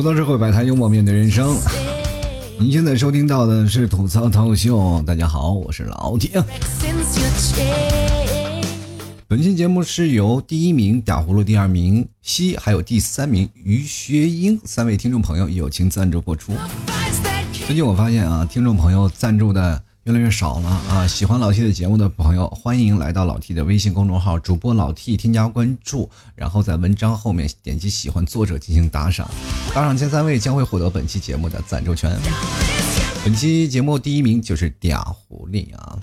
吐槽社会百态，幽默面对人生。您现在收听到的是吐槽涛秀，大家好，我是老铁。本期节目是由第一名打呼噜、第二名西，还有第三名于学英三位听众朋友友情赞助播出。最近我发现啊，听众朋友赞助的。越来越少了啊！喜欢老 T 的节目的朋友，欢迎来到老 T 的微信公众号，主播老 T 添加关注，然后在文章后面点击喜欢作者进行打赏，打赏前三位将会获得本期节目的赞助权。本期节目第一名就是嗲狐狸啊！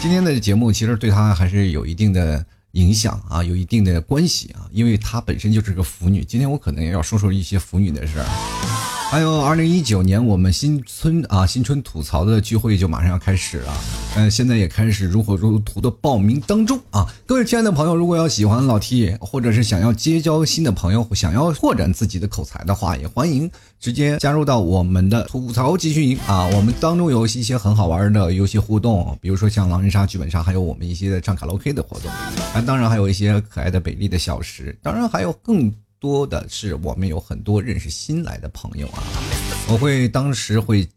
今天的节目其实对他还是有一定的影响啊，有一定的关系啊，因为她本身就是个腐女。今天我可能也要说说一些腐女的事儿。还有二零一九年，我们新春啊，新春吐槽的聚会就马上要开始了，嗯，现在也开始如火如荼的报名当中啊！各位亲爱的朋友，如果要喜欢老 T，或者是想要结交新的朋友，想要拓展自己的口才的话，也欢迎直接加入到我们的吐槽集训营啊！我们当中有一些很好玩的游戏互动，比如说像狼人杀、剧本杀，还有我们一些的唱卡拉 OK 的活动，啊，当然还有一些可爱的美丽的小时，当然还有更。多的是我们有很多认识新来的朋友啊，我会当时会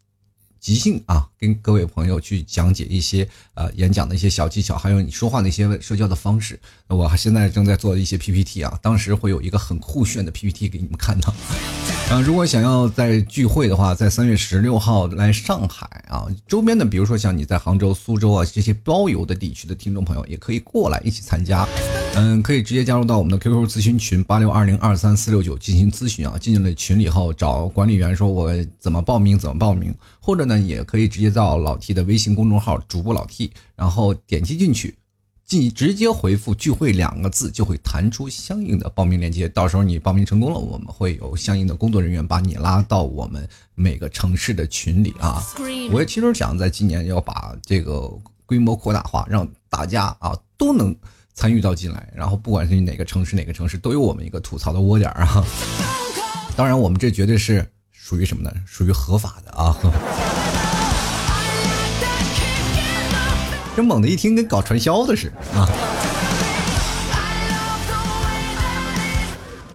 即兴啊，跟各位朋友去讲解一些呃演讲的一些小技巧，还有你说话的一些社交的方式。我现在正在做一些 PPT 啊，当时会有一个很酷炫的 PPT 给你们看到。啊，如果想要在聚会的话，在三月十六号来上海啊，周边的，比如说像你在杭州、苏州啊这些包邮的地区的听众朋友，也可以过来一起参加。嗯，可以直接加入到我们的 QQ 咨询群八六二零二三四六九进行咨询啊。进了群里后，找管理员说我怎么报名，怎么报名，或者呢，也可以直接到老 T 的微信公众号主播老 T，然后点击进去。进直接回复“聚会”两个字，就会弹出相应的报名链接。到时候你报名成功了，我们会有相应的工作人员把你拉到我们每个城市的群里啊。我也其实想在今年要把这个规模扩大化，让大家啊都能参与到进来。然后不管是哪个城市，哪个城市都有我们一个吐槽的窝点啊。当然，我们这绝对是属于什么呢？属于合法的啊。这猛的一听跟搞传销的似的啊！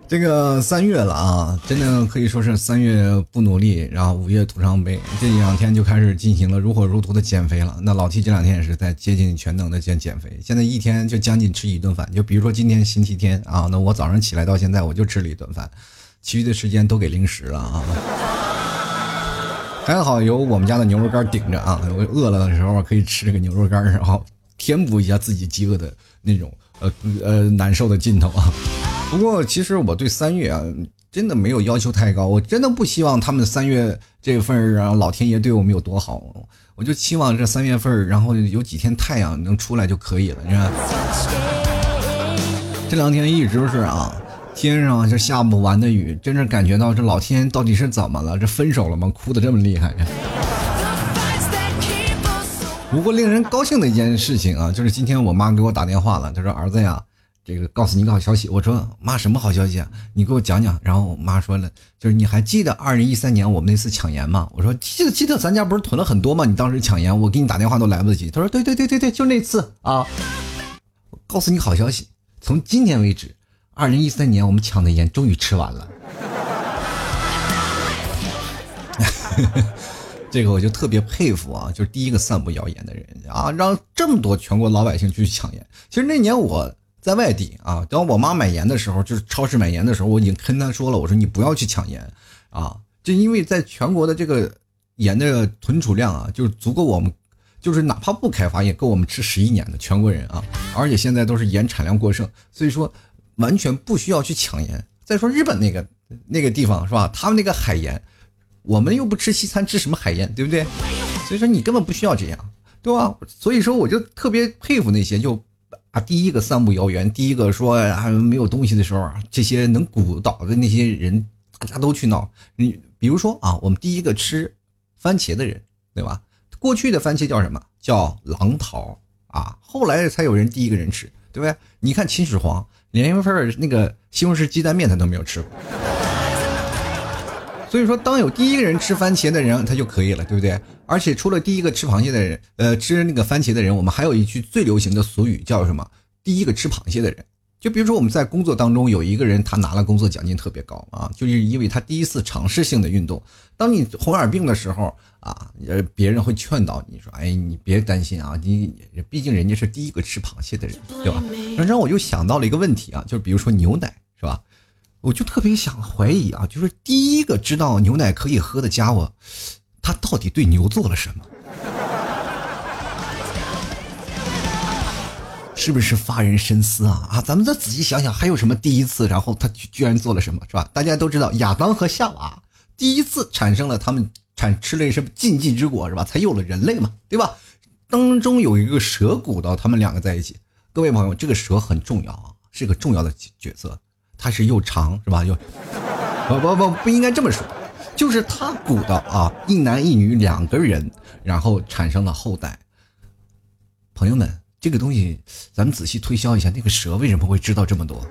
这个三月了啊，真的可以说是三月不努力，然后五月徒伤悲。这两天就开始进行了如火如荼的减肥了。那老 T 这两天也是在接近全能的减减肥，现在一天就将近吃一顿饭。就比如说今天星期天啊，那我早上起来到现在我就吃了一顿饭，其余的时间都给零食了啊。还好有我们家的牛肉干顶着啊！我饿了的时候可以吃这个牛肉干，然后填补一下自己饥饿的那种呃呃难受的劲头啊。不过其实我对三月啊真的没有要求太高，我真的不希望他们三月这份儿啊老天爷对我们有多好，我就期望这三月份儿然后有几天太阳能出来就可以了，你看。这两天一直是啊。天上就下不完的雨，真是感觉到这老天到底是怎么了？这分手了吗？哭的这么厉害！不过令人高兴的一件事情啊，就是今天我妈给我打电话了，她说：“儿子呀，这个告诉你个好消息。”我说：“妈，什么好消息啊？你给我讲讲。”然后我妈说了：“就是你还记得二零一三年我们那次抢盐吗？”我说：“记得，记得，咱家不是囤了很多吗？你当时抢盐，我给你打电话都来不及。”她说：“对对对对对，就那次啊。”告诉你好消息，从今天为止。二零一三年，我们抢的盐终于吃完了，这个我就特别佩服啊！就是第一个散布谣言的人啊，让这么多全国老百姓去抢盐。其实那年我在外地啊，等我妈买盐的时候，就是超市买盐的时候，我已经跟她说了，我说你不要去抢盐啊，就因为在全国的这个盐的存储量啊，就是足够我们，就是哪怕不开发也够我们吃十一年的全国人啊，而且现在都是盐产量过剩，所以说。完全不需要去抢盐。再说日本那个那个地方是吧？他们那个海盐，我们又不吃西餐，吃什么海盐，对不对？所以说你根本不需要这样，对吧？所以说我就特别佩服那些就啊第一个散布谣言，第一个说还没有东西的时候啊，这些能鼓捣的那些人，大家都去闹。你比如说啊，我们第一个吃番茄的人，对吧？过去的番茄叫什么？叫狼桃啊，后来才有人第一个人吃，对不对？你看秦始皇。连一份那个西红柿鸡蛋面他都没有吃过，所以说当有第一个人吃番茄的人他就可以了，对不对？而且除了第一个吃螃蟹的人，呃，吃那个番茄的人，我们还有一句最流行的俗语叫什么？第一个吃螃蟹的人，就比如说我们在工作当中有一个人，他拿了工作奖金特别高啊，就是因为他第一次尝试性的运动。当你红眼病的时候啊，别人会劝导你说：“哎，你别担心啊，你毕竟人家是第一个吃螃蟹的人，对吧？”让我就想到了一个问题啊，就是比如说牛奶是吧？我就特别想怀疑啊，就是第一个知道牛奶可以喝的家伙，他到底对牛做了什么？是不是发人深思啊啊！咱们再仔细想想，还有什么第一次？然后他居然做了什么，是吧？大家都知道亚当和夏娃第一次产生了他们产吃了什么禁忌之果，是吧？才有了人类嘛，对吧？当中有一个蛇鼓捣他们两个在一起。各位朋友，这个蛇很重要啊，是个重要的角色。它是又长，是吧？又不不不不应该这么说，就是它鼓捣啊，一男一女两个人，然后产生了后代。朋友们。这个东西，咱们仔细推销一下，那个蛇为什么会知道这么多？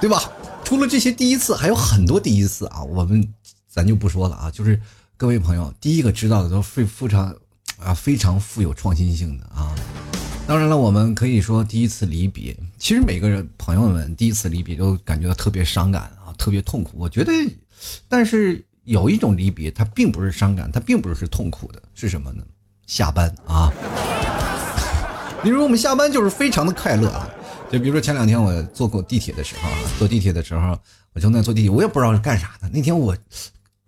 对吧？除了这些第一次，还有很多第一次啊！我们咱就不说了啊。就是各位朋友，第一个知道的都非非常啊，非常富有创新性的啊。当然了，我们可以说第一次离别，其实每个人朋友们第一次离别都感觉到特别伤感啊，特别痛苦。我觉得，但是有一种离别，它并不是伤感，它并不是痛苦的，是什么呢？下班啊，比如说我们下班就是非常的快乐啊，就比如说前两天我坐过地铁的时候啊，坐地铁的时候，我正在坐地铁，我也不知道是干啥的。那天我。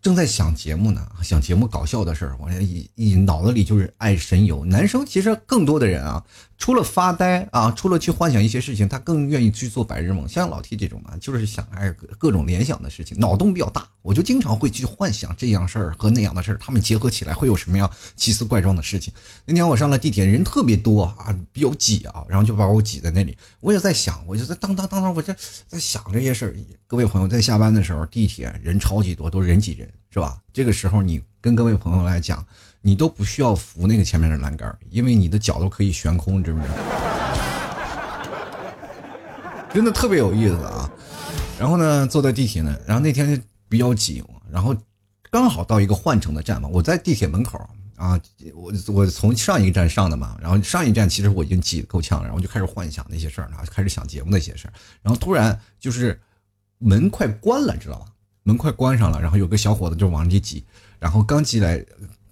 正在想节目呢，想节目搞笑的事儿，我一一脑子里就是爱神游。男生其实更多的人啊，除了发呆啊，除了去幻想一些事情，他更愿意去做白日梦。像老 T 这种啊，就是想哎各种联想的事情，脑洞比较大，我就经常会去幻想这样事儿和那样的事儿，他们结合起来会有什么样奇思怪状的事情。那天我上了地铁，人特别多啊，比较挤啊，然后就把我挤在那里。我也在想，我就在当当当当，我这在想这些事儿。各位朋友，在下班的时候，地铁人超级多，都人挤人。是吧？这个时候你跟各位朋友来讲，你都不需要扶那个前面的栏杆，因为你的脚都可以悬空，知不知道？真的特别有意思啊！然后呢，坐在地铁呢，然后那天比较挤，然后刚好到一个换乘的站嘛。我在地铁门口啊，我我从上一个站上的嘛，然后上一站其实我已经挤得够呛，然后就开始幻想那些事儿了，开始想节目那些事儿，然后突然就是门快关了，知道吗？门快关上了，然后有个小伙子就往里挤，然后刚进来，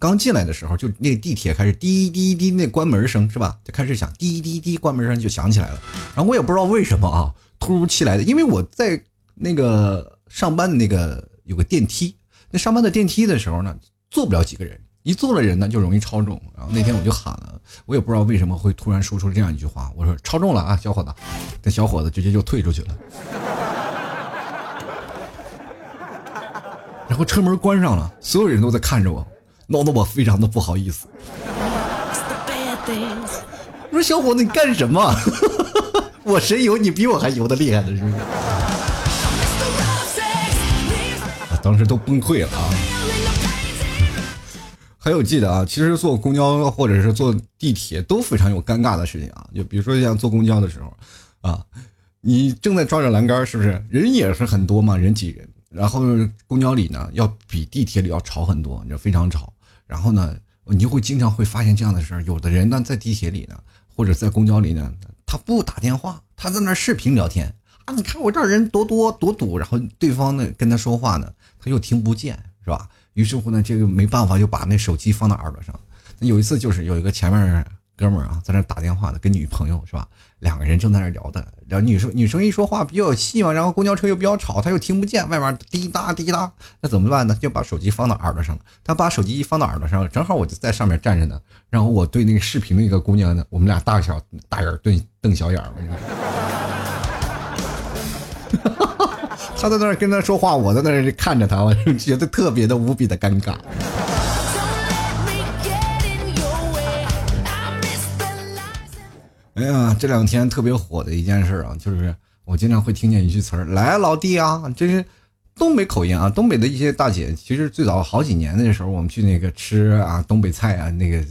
刚进来的时候，就那个地铁开始滴滴滴那关门声是吧？就开始响滴滴滴关门声就响起来了。然后我也不知道为什么啊，突如其来的，因为我在那个上班的那个有个电梯，那上班的电梯的时候呢，坐不了几个人，一坐了人呢就容易超重。然后那天我就喊了，我也不知道为什么会突然说出这样一句话，我说超重了啊，小伙子，那小伙子直接就退出去了。然后车门关上了，所有人都在看着我，闹得我非常的不好意思。我说：“小伙子，你干什么？我神游，你比我还游的厉害的是不是？”当时都崩溃了啊！还有记得啊，其实坐公交或者是坐地铁都非常有尴尬的事情啊，就比如说像坐公交的时候啊，你正在抓着栏杆，是不是？人也是很多嘛，人挤人。然后公交里呢，要比地铁里要吵很多，你知道非常吵。然后呢，你就会经常会发现这样的事儿：有的人呢在地铁里呢，或者在公交里呢，他不打电话，他在那视频聊天啊。你看我这人多多多堵，然后对方呢跟他说话呢，他又听不见，是吧？于是乎呢，这个没办法，就把那手机放到耳朵上。有一次就是有一个前面。哥们儿啊，在那打电话呢，跟女朋友是吧？两个人正在那聊的，然后女生女生一说话比较有戏嘛，然后公交车又比较吵，他又听不见，外面滴答滴答，那怎么办呢？就把手机放到耳朵上了。他把手机一放到耳朵上，正好我就在上面站着呢。然后我对那个视频那个姑娘呢，我们俩大小大眼瞪瞪小眼儿，他 在那儿跟他说话，我在那儿看着他，我就觉得特别的无比的尴尬。哎呀，这两天特别火的一件事啊，就是我经常会听见一句词儿：“来，老弟啊，这是东北口音啊，东北的一些大姐，其实最早好几年的时候，我们去那个吃啊东北菜啊，那个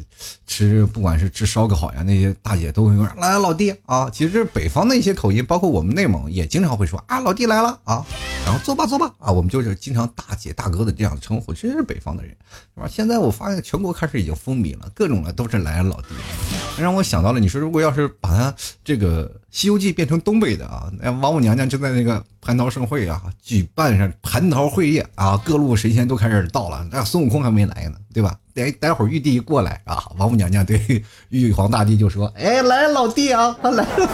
吃不管是吃烧烤呀，那些大姐都会说来老弟啊。其实北方的一些口音，包括我们内蒙也经常会说啊老弟来了啊，然后坐吧坐吧啊，我们就是经常大姐大哥的这样称呼，真是北方的人，是吧？现在我发现全国开始已经风靡了，各种的都是来老弟，让我想到了，你说如果要是把它这个《西游记》变成东北的啊，那王母娘娘就在那个蟠桃盛会啊举办上。蟠桃会宴啊，各路神仙都开始到了，那孙悟空还没来呢，对吧？待待会儿玉帝一过来啊，王母娘娘对玉皇大帝就说：“哎，来老弟啊，他来了。”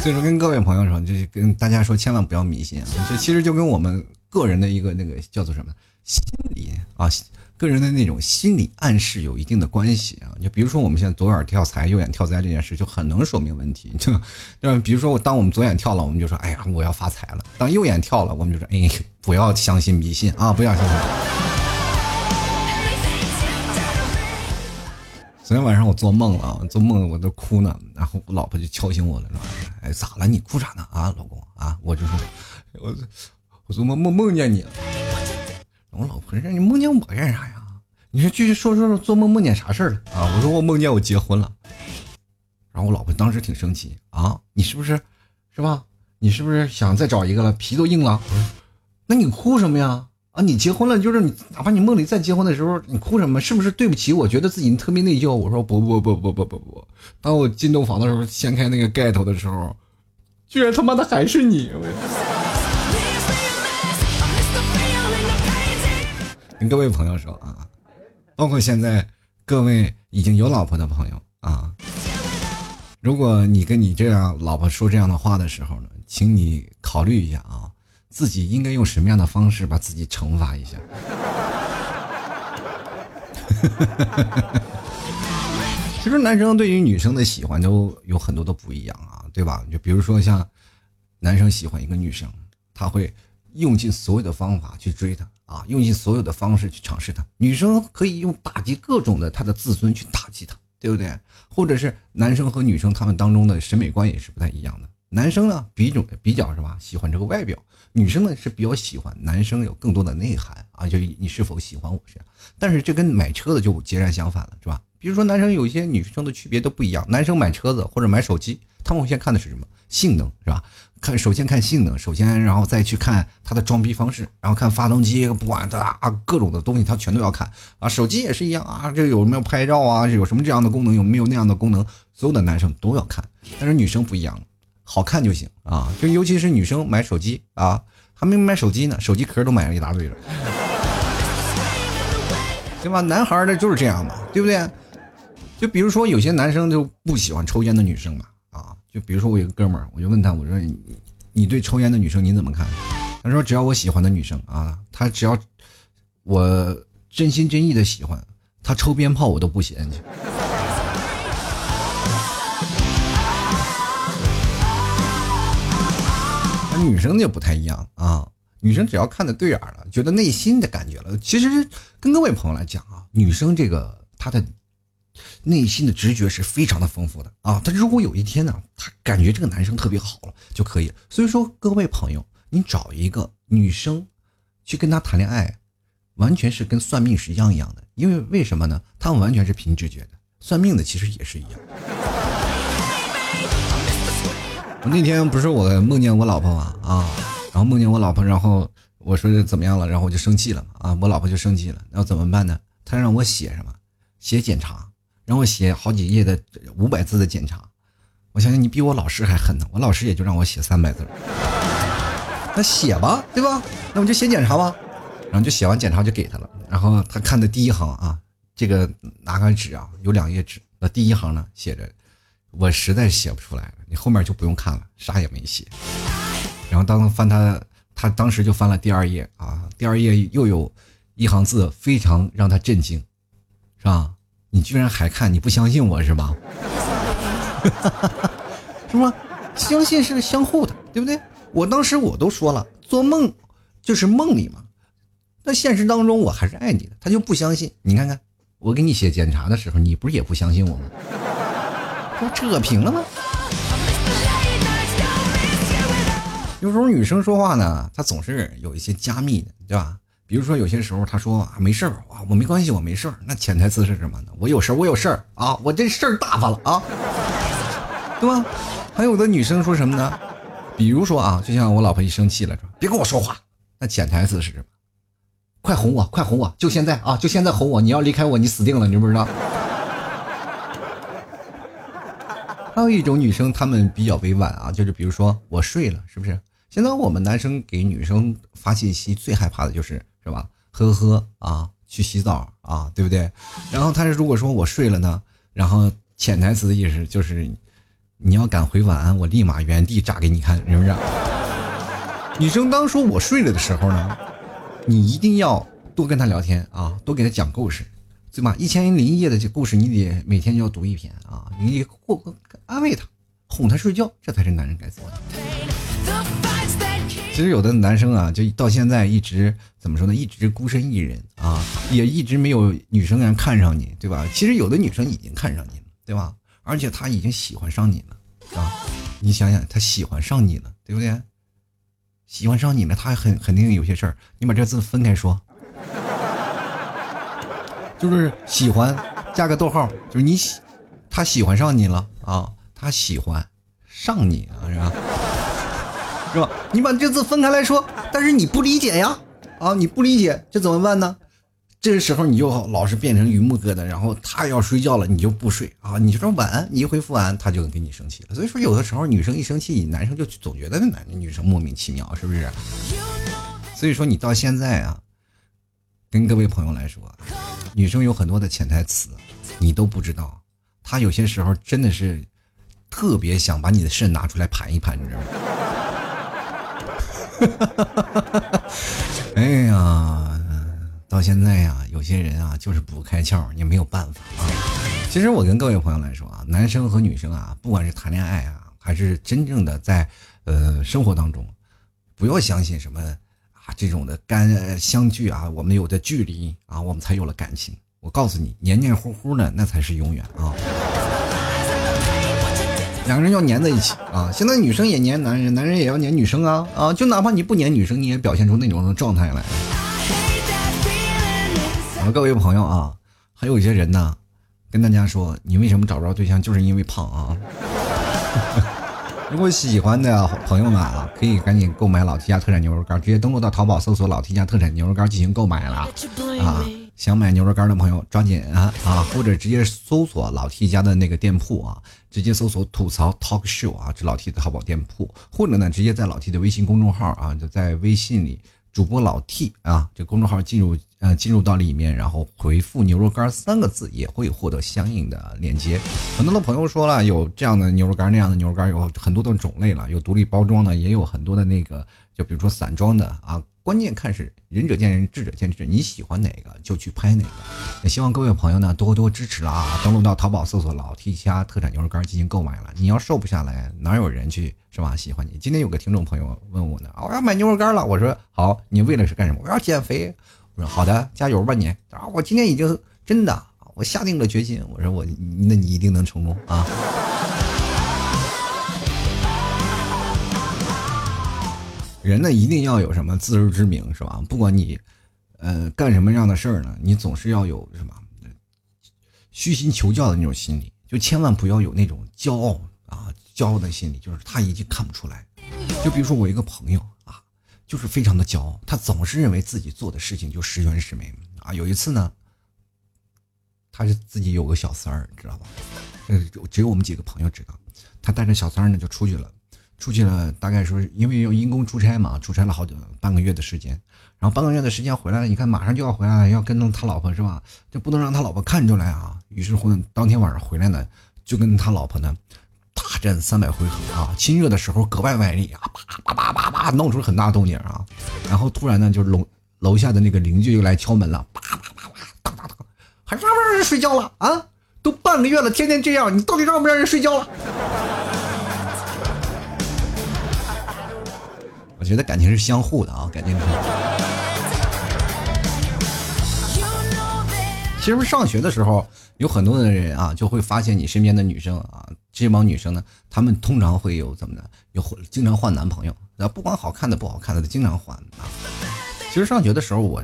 所以说，跟各位朋友说，就是跟大家说，千万不要迷信啊！这其实就跟我们个人的一个那个叫做什么心理啊。个人的那种心理暗示有一定的关系啊，就比如说我们现在左眼跳财，右眼跳灾这件事，就很能说明问题。就，就比如说我当我们左眼跳了，我们就说，哎呀，我要发财了；当右眼跳了，我们就说，哎，不要相信迷信啊，不要相信。昨天晚上我做梦了，做梦我都哭呢，然后我老婆就敲醒我了，说，哎，咋了？你哭啥呢？啊，老公啊，我就说，我我做梦梦梦见你了。我老婆让你梦见我干啥呀？你说继续说说说做梦梦见啥事儿了啊？我说我梦见我结婚了，然后我老婆当时挺生气啊，你是不是是吧？你是不是想再找一个了？皮都硬了？那你哭什么呀？啊，你结婚了，就是你哪怕你梦里再结婚的时候，你哭什么？是不是对不起我？觉得自己特别内疚？我说不不不不不不不，当我进洞房的时候，掀开那个盖头的时候，居然他妈的还是你！跟各位朋友说啊，包括现在各位已经有老婆的朋友啊，如果你跟你这样老婆说这样的话的时候呢，请你考虑一下啊，自己应该用什么样的方式把自己惩罚一下。其实男生对于女生的喜欢都有很多的不一样啊，对吧？就比如说像男生喜欢一个女生，他会用尽所有的方法去追她。啊，用尽所有的方式去尝试他。女生可以用打击各种的她的自尊去打击他，对不对？或者是男生和女生他们当中的审美观也是不太一样的。男生呢，比种比较是吧，喜欢这个外表；女生呢是比较喜欢男生有更多的内涵啊，就你是否喜欢我这样。但是这跟买车的就截然相反了，是吧？比如说男生有一些女生的区别都不一样。男生买车子或者买手机，他们先看的是什么？性能，是吧？看，首先看性能，首先，然后再去看它的装逼方式，然后看发动机，不管它啊各种的东西，它全都要看啊。手机也是一样啊，这有没有拍照啊？有什么这样的功能？有没有那样的功能？所有的男生都要看，但是女生不一样，好看就行啊。就尤其是女生买手机啊，还没买手机呢，手机壳都买了一大堆了，对吧？男孩的就是这样嘛，对不对？就比如说有些男生就不喜欢抽烟的女生嘛。就比如说我有个哥们儿，我就问他，我说你你对抽烟的女生你怎么看？他说只要我喜欢的女生啊，他只要我真心真意的喜欢，他抽鞭炮我都不嫌弃。那女生就不太一样啊，女生只要看的对眼了，觉得内心的感觉了，其实跟各位朋友来讲啊，女生这个她的。内心的直觉是非常的丰富的啊！他如果有一天呢，他感觉这个男生特别好了就可以。所以说，各位朋友，你找一个女生去跟他谈恋爱，完全是跟算命是一样一样的。因为为什么呢？他们完全是凭直觉的。算命的其实也是一样。我那天不是我梦见我老婆嘛啊，然后梦见我老婆，然后我说怎么样了，然后我就生气了嘛啊，我老婆就生气了，然后怎么办呢？他让我写什么？写检查。让我写好几页的五百字的检查，我相信你比我老师还狠呢。我老师也就让我写三百字，那写吧，对吧？那我就写检查吧。然后就写完检查就给他了。然后他看的第一行啊，这个拿个纸啊，有两页纸。那第一行呢写着，我实在写不出来了，你后面就不用看了，啥也没写。然后当翻他，他当时就翻了第二页啊，第二页又有一行字非常让他震惊，是吧？你居然还看你不相信我是吧？是吗？相信是相互的对不对？我当时我都说了做梦就是梦里嘛。但现实当中我还是爱你的他就不相信。你看看我给你写检查的时候你不是也不相信我吗？这 不扯平了吗？有时候女生说话呢她总是有一些加密的对吧？比如说有些时候他说啊没事儿啊，我没关系，我没事儿。那潜台词是什么呢？我有事儿，我有事儿啊，我这事儿大发了啊，对吧？还有的女生说什么呢？比如说啊，就像我老婆一生气了，说别跟我说话。那潜台词是什么？快哄我，快哄我，就现在啊，就现在哄我！你要离开我，你死定了，你知不知道？还有一种女生，她们比较委婉啊，就是比如说我睡了，是不是？现在我们男生给女生发信息最害怕的就是是吧？呵呵啊，去洗澡啊，对不对？然后他是如果说我睡了呢，然后潜台词的意思就是你要敢回晚安，我立马原地炸给你看，是不是？女生当说我睡了的时候呢，你一定要多跟她聊天啊，多给她讲故事。对吧？一千零一夜的这故事，你得每天要读一篇啊！你得过安慰他，哄他睡觉，这才是男人该做的。其实有的男生啊，就到现在一直怎么说呢？一直孤身一人啊，也一直没有女生人看上你，对吧？其实有的女生已经看上你了，对吧？而且她已经喜欢上你了啊！你想想，她喜欢上你了，对不对？喜欢上你了，她很肯定有些事儿，你把这字分开说。就是喜欢，加个逗号，就是你喜，他喜欢上你了啊，他喜欢上你啊，是吧？是吧？你把这字分开来说，但是你不理解呀，啊，你不理解，这怎么办呢？这个时候你就老是变成榆木疙瘩，然后他要睡觉了，你就不睡啊，你就说晚安，你一回复完，他就跟你生气了。所以说，有的时候女生一生气，男生就总觉得那男女生莫名其妙，是不是？所以说，你到现在啊，跟各位朋友来说。女生有很多的潜台词，你都不知道。她有些时候真的是特别想把你的肾拿出来盘一盘，你知道吗？哈 哎呀，到现在呀，有些人啊就是不开窍，你没有办法啊。其实我跟各位朋友来说啊，男生和女生啊，不管是谈恋爱啊，还是真正的在呃生活当中，不要相信什么。啊，这种的干相聚啊，我们有的距离啊，我们才有了感情。我告诉你，黏黏糊糊的那才是永远啊。两个人要粘在一起啊。现在女生也粘男人，男人也要粘女生啊啊！就哪怕你不粘女生，你也表现出那种状态来。好了，各位朋友啊，还有一些人呢，跟大家说，你为什么找不着对象，就是因为胖啊。如果喜欢的朋友们啊，可以赶紧购买老 T 家特产牛肉干，直接登录到淘宝搜索老 T 家特产牛肉干进行购买了啊！想买牛肉干的朋友抓紧啊啊！或者直接搜索老 T 家的那个店铺啊，直接搜索吐槽 Talk Show 啊，这老 T 的淘宝店铺，或者呢，直接在老 T 的微信公众号啊，就在微信里。主播老 T 啊，这公众号进入呃进入到里面，然后回复“牛肉干”三个字，也会获得相应的链接。很多的朋友说了，有这样的牛肉干，那样的牛肉干，有很多的种类了，有独立包装的，也有很多的那个，就比如说散装的啊。关键看是仁者见仁，智者见智，你喜欢哪个就去拍哪个。也希望各位朋友呢多多支持了啊！登录到淘宝搜索“老 T 家特产牛肉干”进行购买了。你要瘦不下来，哪有人去是吧？喜欢你。今天有个听众朋友问我呢，我要买牛肉干了。我说好，你为了是干什么？我要减肥。我说好的，加油吧你。啊，我今天已经真的，我下定了决心。我说我，那你一定能成功啊！人呢，一定要有什么自知之明，是吧？不管你，呃，干什么样的事儿呢，你总是要有什么虚心求教的那种心理，就千万不要有那种骄傲啊、骄傲的心理，就是他已经看不出来。就比如说我一个朋友啊，就是非常的骄傲，他总是认为自己做的事情就十全十美啊。有一次呢，他是自己有个小三儿，知道吧？呃，只有我们几个朋友知道，他带着小三儿呢就出去了。出去了，大概说因为要因公出差嘛，出差了好久半个月的时间，然后半个月的时间回来了，你看马上就要回来了，要跟着他老婆是吧？就不能让他老婆看出来啊。于是乎，当天晚上回来呢，就跟他老婆呢大战三百回合啊，亲热的时候格外卖力啊，叭叭叭叭叭，弄出很大动静啊。然后突然呢，就是楼楼下的那个邻居又来敲门了，叭叭叭叭，当当当，还让不让人睡觉了啊？都半个月了，天天这样，你到底让不让人睡觉了？我觉得感情是相互的啊，感情是。其实上学的时候，有很多的人啊，就会发现你身边的女生啊，这帮女生呢，她们通常会有怎么的，有经常换男朋友，啊，不管好看的不好看的，经常换啊。其实上学的时候，我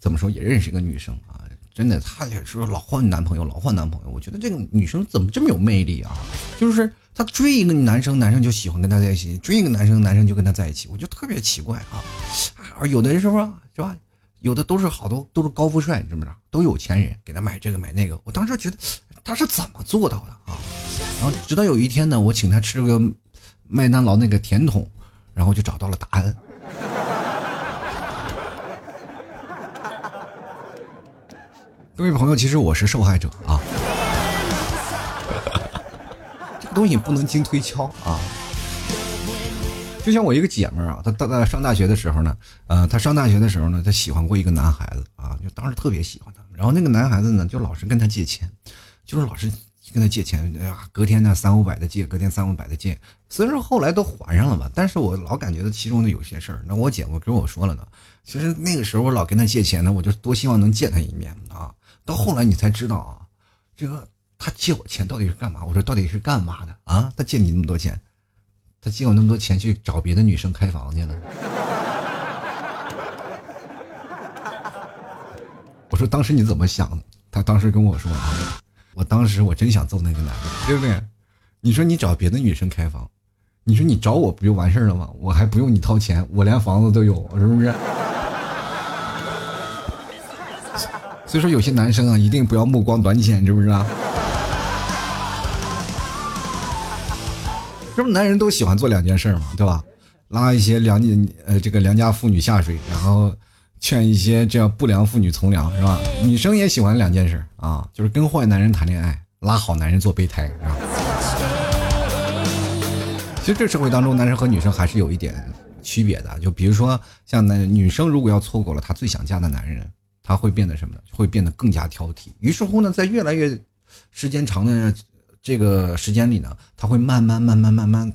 怎么说也认识一个女生啊，真的，她也是老换男朋友，老换男朋友。我觉得这个女生怎么这么有魅力啊？就是她追一个男生，男生就喜欢跟她在一起；追一个男生，男生就跟她在一起。我就特别奇怪啊，啊，有的人是不是是吧？有的都是好多都是高富帅，你知不知道？都有钱人给他买这个买那个。我当时觉得他是怎么做到的啊？然后直到有一天呢，我请他吃个麦当劳那个甜筒，然后就找到了答案。各位朋友，其实我是受害者啊，这个东西不能经推敲啊。就像我一个姐们儿啊，她大在上大学的时候呢，呃，她上大学的时候呢，她喜欢过一个男孩子啊，就当时特别喜欢他。然后那个男孩子呢，就老是跟她借钱，就是老是跟她借钱，哎呀，隔天呢三五百的借，隔天三五百的借。虽然说后来都还上了吧，但是我老感觉到其中的有些事儿。那我姐夫跟我说了呢，其实那个时候我老跟他借钱呢，我就多希望能见他一面啊。到后来你才知道啊，这个他借我钱到底是干嘛？我说到底是干嘛的啊？他借你那么多钱？他借我那么多钱去找别的女生开房去了。我说当时你怎么想的？他当时跟我说，我当时我真想揍那个男的，对不对？你说你找别的女生开房，你说你找我不就完事儿了吗？我还不用你掏钱，我连房子都有，是不是？所以说有些男生啊，一定不要目光短浅，知不知道？这不男人都喜欢做两件事嘛，对吧？拉一些良呃这个良家妇女下水，然后劝一些这样不良妇女从良，是吧？女生也喜欢两件事啊，就是跟坏男人谈恋爱，拉好男人做备胎，是吧？其实这社会当中，男生和女生还是有一点区别的。就比如说，像男女生如果要错过了她最想嫁的男人，他会变得什么呢？会变得更加挑剔。于是乎呢，在越来越时间长的。这个时间里呢，他会慢慢慢慢慢慢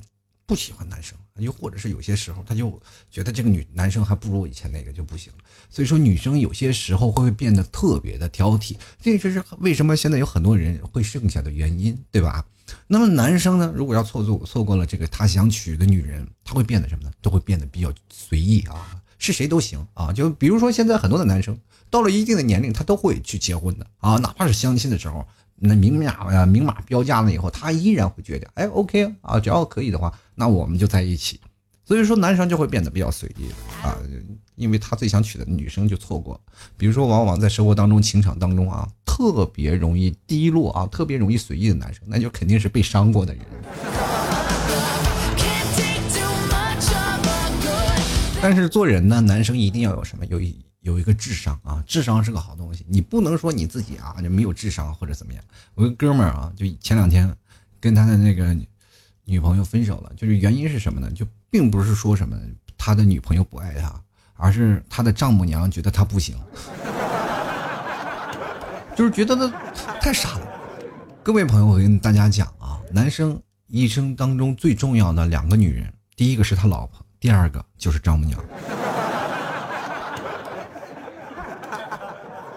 不喜欢男生，又或者是有些时候他就觉得这个女男生还不如我以前那个就不行了。所以说，女生有些时候会变得特别的挑剔，这就是为什么现在有很多人会剩下的原因，对吧？那么男生呢，如果要错过错过了这个他想娶的女人，他会变得什么呢？都会变得比较随意啊，是谁都行啊。就比如说现在很多的男生到了一定的年龄，他都会去结婚的啊，哪怕是相亲的时候。那明码呀，明码标价了以后，他依然会觉得，哎，OK 啊，只要可以的话，那我们就在一起。所以说，男生就会变得比较随意啊，因为他最想娶的女生就错过。比如说，往往在生活当中、情场当中啊，特别容易低落啊，特别容易随意的男生，那就肯定是被伤过的人。但是做人呢，男生一定要有什么？有一。有一个智商啊，智商是个好东西，你不能说你自己啊就没有智商或者怎么样。我个哥们儿啊，就前两天跟他的那个女朋友分手了，就是原因是什么呢？就并不是说什么他的女朋友不爱他，而是他的丈母娘觉得他不行，就是觉得他太傻了。各位朋友，我跟大家讲啊，男生一生当中最重要的两个女人，第一个是他老婆，第二个就是丈母娘。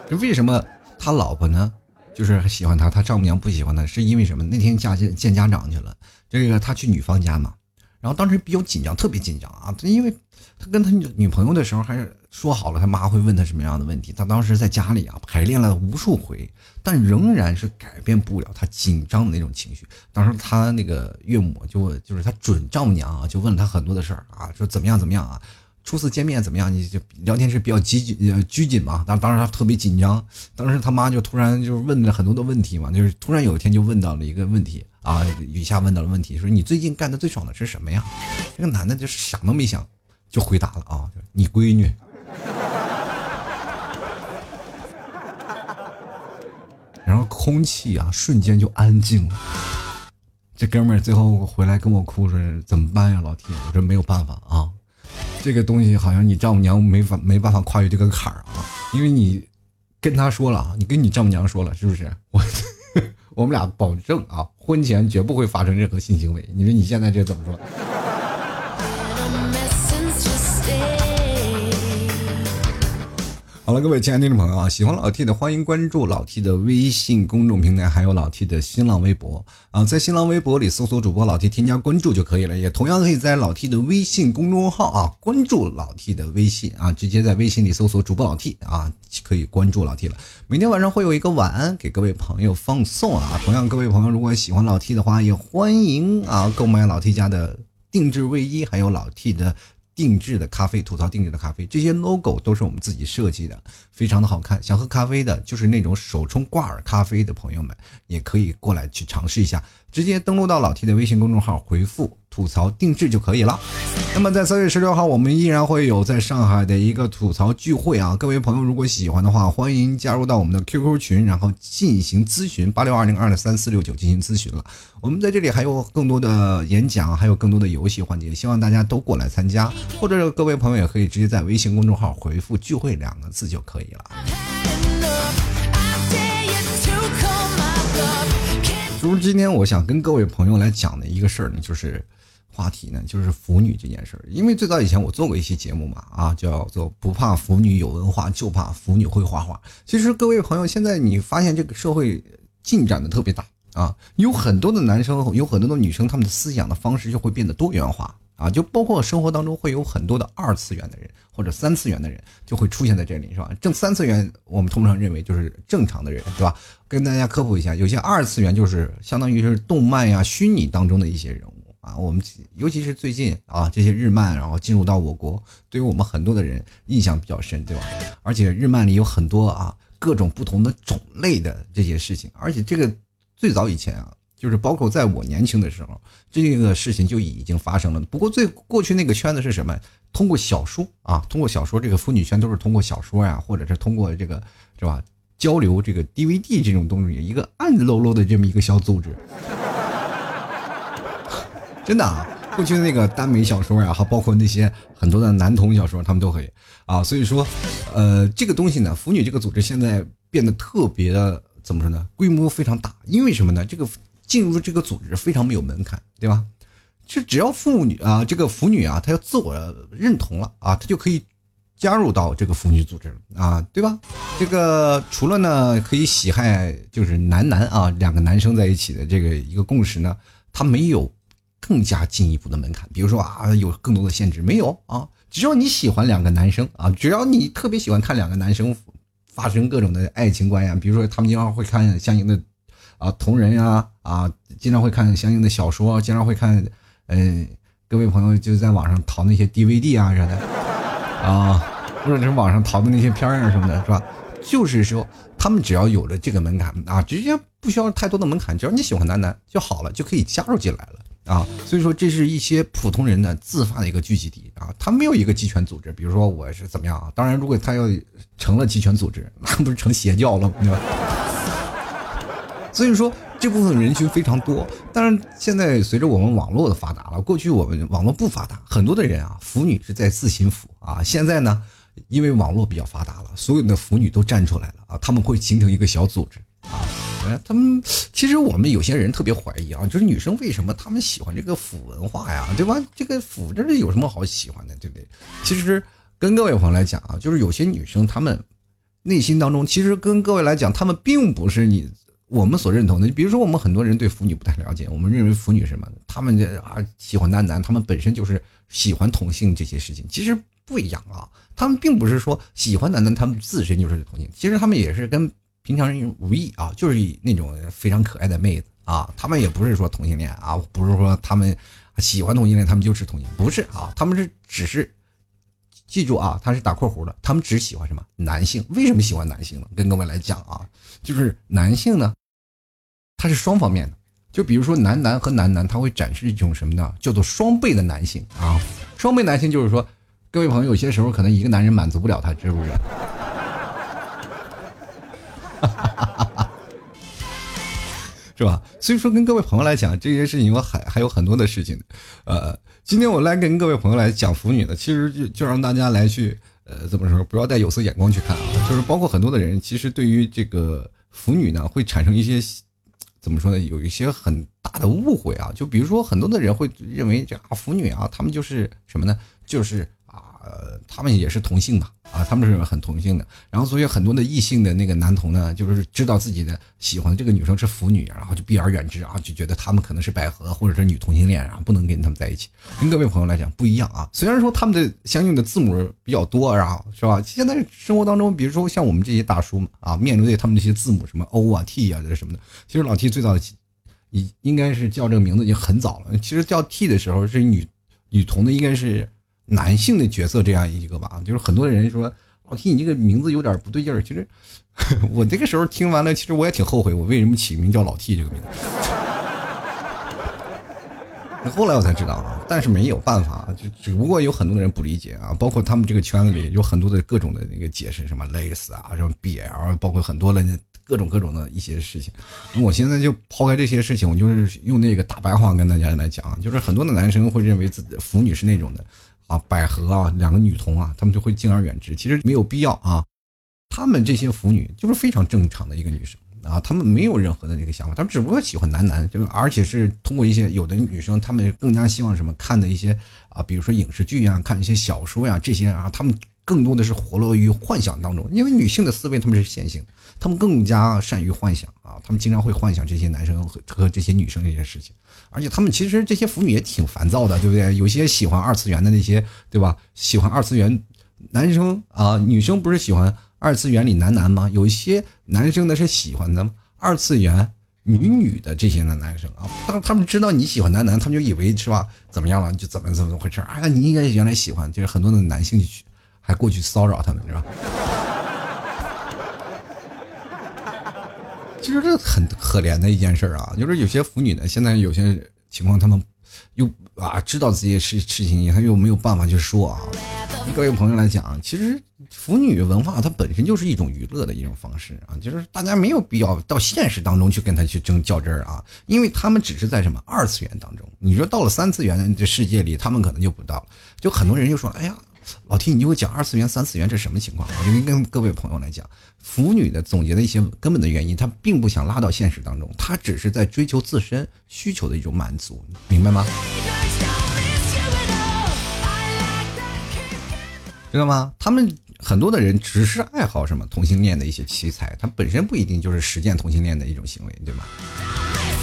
就为什么他老婆呢？就是喜欢他，他丈母娘不喜欢他，是因为什么？那天家见见家长去了，这个他去女方家嘛，然后当时比较紧张，特别紧张啊，他因为他跟他女女朋友的时候还是说好了，他妈会问他什么样的问题，他当时在家里啊排练了无数回，但仍然是改变不了他紧张的那种情绪。当时他那个岳母就就是他准丈母娘啊，就问了他很多的事儿啊，说怎么样怎么样啊。初次见面怎么样？你就聊天是比较拘谨呃拘谨嘛，当当时他特别紧张。当时他妈就突然就问了很多的问题嘛，就是突然有一天就问到了一个问题啊，雨下问到了问题，说你最近干的最爽的是什么呀？这个男的就是想都没想就回答了啊，你闺女。然后空气啊瞬间就安静了。这哥们儿最后回来跟我哭说怎么办呀，老铁？我说没有办法啊。这个东西好像你丈母娘没法没办法跨越这个坎儿啊，因为你跟他说了啊，你跟你丈母娘说了是不是？我 我们俩保证啊，婚前绝不会发生任何性行为。你说你现在这怎么说？好了，各位亲爱的听众朋友啊，喜欢老 T 的欢迎关注老 T 的微信公众平台，还有老 T 的新浪微博啊，在新浪微博里搜索主播老 T 添加关注就可以了，也同样可以在老 T 的微信公众号啊关注老 T 的微信啊，直接在微信里搜索主播老 T 啊，可以关注老 T 了。每天晚上会有一个晚安给各位朋友放送啊，同样各位朋友如果喜欢老 T 的话，也欢迎啊购买老 T 家的定制卫衣，还有老 T 的。定制的咖啡，吐槽定制的咖啡，这些 logo 都是我们自己设计的，非常的好看。想喝咖啡的，就是那种手冲挂耳咖啡的朋友们，也可以过来去尝试一下。直接登录到老 T 的微信公众号，回复吐槽定制就可以了。那么在三月十六号，我们依然会有在上海的一个吐槽聚会啊！各位朋友如果喜欢的话，欢迎加入到我们的 QQ 群，然后进行咨询八六二零二的三四六九进行咨询了。我们在这里还有更多的演讲，还有更多的游戏环节，希望大家都过来参加。或者各位朋友也可以直接在微信公众号回复“聚会”两个字就可以了。就是今天我想跟各位朋友来讲的一个事儿呢，就是话题呢，就是腐女这件事儿。因为最早以前我做过一期节目嘛，啊，叫做“不怕腐女有文化，就怕腐女会画画”。其实各位朋友，现在你发现这个社会进展的特别大啊，有很多的男生，有很多的女生，他们的思想的方式就会变得多元化。啊，就包括生活当中会有很多的二次元的人或者三次元的人就会出现在这里，是吧？正三次元我们通常认为就是正常的人，是吧？跟大家科普一下，有些二次元就是相当于是动漫呀、虚拟当中的一些人物啊。我们尤其是最近啊，这些日漫然后进入到我国，对于我们很多的人印象比较深，对吧？而且日漫里有很多啊各种不同的种类的这些事情，而且这个最早以前啊。就是包括在我年轻的时候，这个事情就已经发生了。不过最过去那个圈子是什么？通过小说啊，通过小说，这个腐女圈都是通过小说呀，或者是通过这个是吧？交流这个 DVD 这种东西，一个暗喽喽的这么一个小组织。真的啊，过去那个耽美小说呀，还包括那些很多的男同小说，他们都可以啊。所以说，呃，这个东西呢，腐女这个组织现在变得特别的怎么说呢？规模非常大，因为什么呢？这个。进入这个组织非常没有门槛，对吧？就只要妇女啊，这个腐女啊，她要自我认同了啊，她就可以加入到这个腐女组织啊，对吧？这个除了呢可以喜爱就是男男啊两个男生在一起的这个一个共识呢，它没有更加进一步的门槛，比如说啊有更多的限制没有啊？只要你喜欢两个男生啊，只要你特别喜欢看两个男生发生各种的爱情观呀，比如说他们经常会看相应的。啊，同人呀，啊，经常会看相应的小说，经常会看，嗯，各位朋友就在网上淘那些 DVD 啊啥的，啊，或者是网上淘的那些片儿啊什么的，是吧？就是说，他们只要有了这个门槛啊，直接不需要太多的门槛，只要你喜欢男男就好了，就可以加入进来了啊。所以说，这是一些普通人的自发的一个聚集地啊，他没有一个集权组织，比如说我是怎么样啊？当然，如果他要成了集权组织，那不是成邪教了吗，对吧？所以说这部分人群非常多，但是现在随着我们网络的发达了，过去我们网络不发达，很多的人啊，腐女是在自行腐啊。现在呢，因为网络比较发达了，所有的腐女都站出来了啊，他们会形成一个小组织啊。他们其实我们有些人特别怀疑啊，就是女生为什么他们喜欢这个腐文化呀，对吧？这个腐这是有什么好喜欢的，对不对？其实跟各位朋友来讲啊，就是有些女生她们内心当中，其实跟各位来讲，她们并不是你。我们所认同的，比如说我们很多人对腐女不太了解，我们认为腐女什么，他们这啊喜欢男男，他们本身就是喜欢同性这些事情，其实不一样啊。他们并不是说喜欢男男，他们自身就是同性，其实他们也是跟平常人无异啊，就是以那种非常可爱的妹子啊。他们也不是说同性恋啊，不是说他们喜欢同性恋，他们就是同性，不是啊，他们是只是记住啊，他是打括弧的，他们只喜欢什么男性？为什么喜欢男性呢？跟各位来讲啊，就是男性呢。它是双方面的，就比如说男男和男男，他会展示一种什么呢？叫做双倍的男性啊！双倍男性就是说，各位朋友，有些时候可能一个男人满足不了他，是不是？是吧？所以说，跟各位朋友来讲这些事情，我还还有很多的事情。呃，今天我来跟各位朋友来讲腐女的，其实就就让大家来去，呃，怎么说？不要带有色眼光去看啊！就是包括很多的人，其实对于这个腐女呢，会产生一些。怎么说呢？有一些很大的误会啊，就比如说很多的人会认为这啊腐女啊，他们就是什么呢？就是呃他们也是同性嘛，啊，他们是很同性的。然后所以很多的异性的那个男同呢，就是知道自己的喜欢的这个女生是腐女，然后就避而远之啊，就觉得他们可能是百合或者是女同性恋，然后不能跟他们在一起。跟各位朋友来讲不一样啊，虽然说他们的相应的字母比较多，然后是吧？现在生活当中，比如说像我们这些大叔啊，面对他们这些字母什么 O 啊、T 啊这什么的，其实老 T 最早的。你应该是叫这个名字已经很早了。其实叫 T 的时候是女女童的，应该是男性的角色这样一个吧。就是很多人说老 T 你这个名字有点不对劲儿。其实 我这个时候听完了，其实我也挺后悔，我为什么起名叫老 T 这个名字。后来我才知道啊，但是没有办法，就只不过有很多的人不理解啊，包括他们这个圈子里有很多的各种的那个解释，什么类似啊，什么 BL，包括很多的。各种各种的一些事情，我现在就抛开这些事情，我就是用那个大白话跟大家来讲，就是很多的男生会认为自己的腐女是那种的啊，百合啊，两个女同啊，他们就会敬而远之。其实没有必要啊，他们这些腐女就是非常正常的一个女生啊，他们没有任何的那个想法，他们只不过喜欢男男，就而且是通过一些有的女生，她们更加希望什么看的一些啊，比如说影视剧啊，看一些小说呀这些啊，他们更多的是活络于幻想当中，因为女性的思维他们是线性。他们更加善于幻想啊，他们经常会幻想这些男生和和这些女生这些事情，而且他们其实这些腐女也挺烦躁的，对不对？有些喜欢二次元的那些，对吧？喜欢二次元男生啊，女生不是喜欢二次元里男男吗？有一些男生呢是喜欢的二次元女女的这些的男生啊，当他们知道你喜欢男男，他们就以为是吧？怎么样了？就怎么怎么回事啊？你应该原来喜欢，就是很多的男性去还过去骚扰他们，是吧？其实这很可怜的一件事啊，就是有些腐女呢，现在有些情况，他们又啊知道自己事事情，他又没有办法去说啊。各位朋友来讲，其实腐女文化它本身就是一种娱乐的一种方式啊，就是大家没有必要到现实当中去跟他去争较真儿啊，因为他们只是在什么二次元当中。你说到了三次元的世界里，他们可能就不到了。就很多人就说，哎呀。老 T，你就会讲二次元、三次元这什么情况？我就跟各位朋友来讲，腐女的总结的一些根本的原因，她并不想拉到现实当中，她只是在追求自身需求的一种满足，明白吗？知道吗？他们很多的人只是爱好什么同性恋的一些奇才，他本身不一定就是实践同性恋的一种行为，对吗？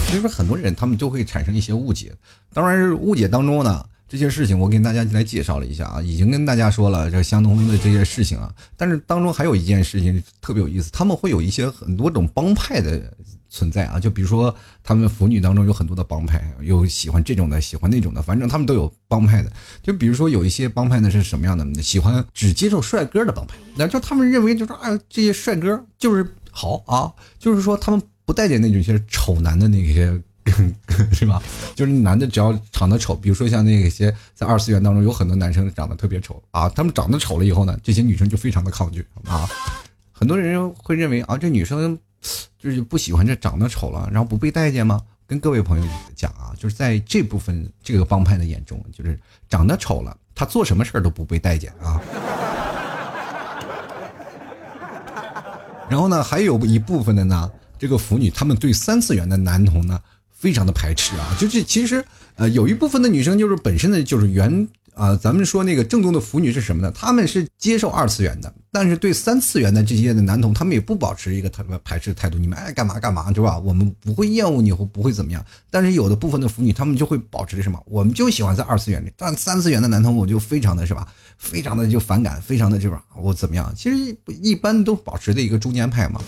所以说，很多人他们就会产生一些误解，当然是误解当中呢。这些事情我给大家来介绍了一下啊，已经跟大家说了这相同的这些事情啊，但是当中还有一件事情特别有意思，他们会有一些很多种帮派的存在啊，就比如说他们腐女当中有很多的帮派，有喜欢这种的，喜欢那种的，反正他们都有帮派的。就比如说有一些帮派呢是什么样的？喜欢只接受帅哥的帮派，那就他们认为就是啊这些帅哥就是好啊，就是说他们不待见那种些丑男的那些。是吧？就是男的只要长得丑，比如说像那些在二次元当中有很多男生长得特别丑啊，他们长得丑了以后呢，这些女生就非常的抗拒啊。很多人会认为啊，这女生就是不喜欢这长得丑了，然后不被待见吗？跟各位朋友讲啊，就是在这部分这个帮派的眼中，就是长得丑了，他做什么事儿都不被待见啊。然后呢，还有一部分的呢，这个腐女，他们对三次元的男同呢。非常的排斥啊，就是其实，呃，有一部分的女生就是本身的就是原啊，咱们说那个正宗的腐女是什么呢？他们是接受二次元的，但是对三次元的这些的男同，他们也不保持一个特别排斥的态度。你们爱干嘛干嘛，是吧？我们不会厌恶你，或不会怎么样。但是有的部分的腐女，他们就会保持什么？我们就喜欢在二次元里，但三次元的男同，我就非常的是吧？非常的就反感，非常的就是我怎么样？其实一般都保持的一个中间派嘛。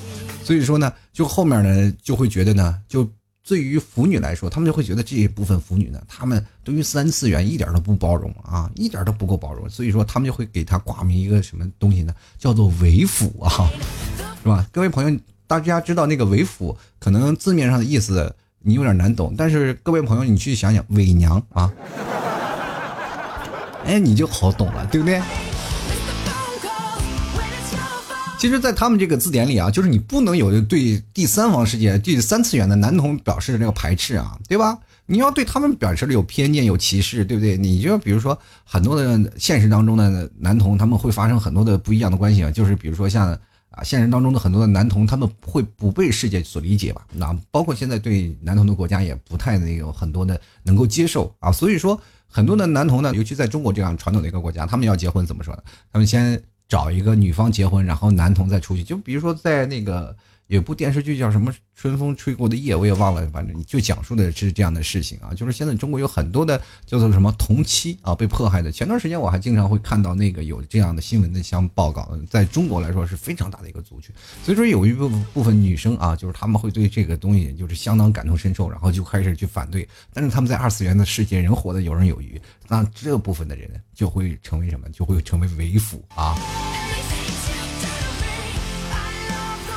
所以说呢，就后面呢就会觉得呢，就。对于腐女来说，他们就会觉得这一部分腐女呢，他们对于三次元一点都不包容啊，一点都不够包容，所以说他们就会给他挂名一个什么东西呢？叫做伪腐啊，是吧？各位朋友，大家知道那个伪腐，可能字面上的意思你有点难懂，但是各位朋友，你去想想伪娘啊，哎，你就好懂了，对不对？其实，在他们这个字典里啊，就是你不能有对第三方世界、对三次元的男同表示这个排斥啊，对吧？你要对他们表示了有偏见、有歧视，对不对？你就比如说很多的现实当中的男同，他们会发生很多的不一样的关系啊，就是比如说像啊，现实当中的很多的男同，他们会不被世界所理解吧？那包括现在对男同的国家也不太那个很多的能够接受啊，所以说。很多的男童呢，尤其在中国这样传统的一个国家，他们要结婚怎么说呢？他们先找一个女方结婚，然后男童再出去。就比如说在那个。有部电视剧叫什么《春风吹过的夜》，我也忘了，反正就讲述的是这样的事情啊。就是现在中国有很多的叫做什么同妻啊被迫害的。前段时间我还经常会看到那个有这样的新闻的相报告，在中国来说是非常大的一个族群。所以说有一部部分女生啊，就是他们会对这个东西就是相当感同身受，然后就开始去反对。但是他们在二次元的世界，仍活得游刃有余，那这部分的人就会成为什么？就会成为为辅啊。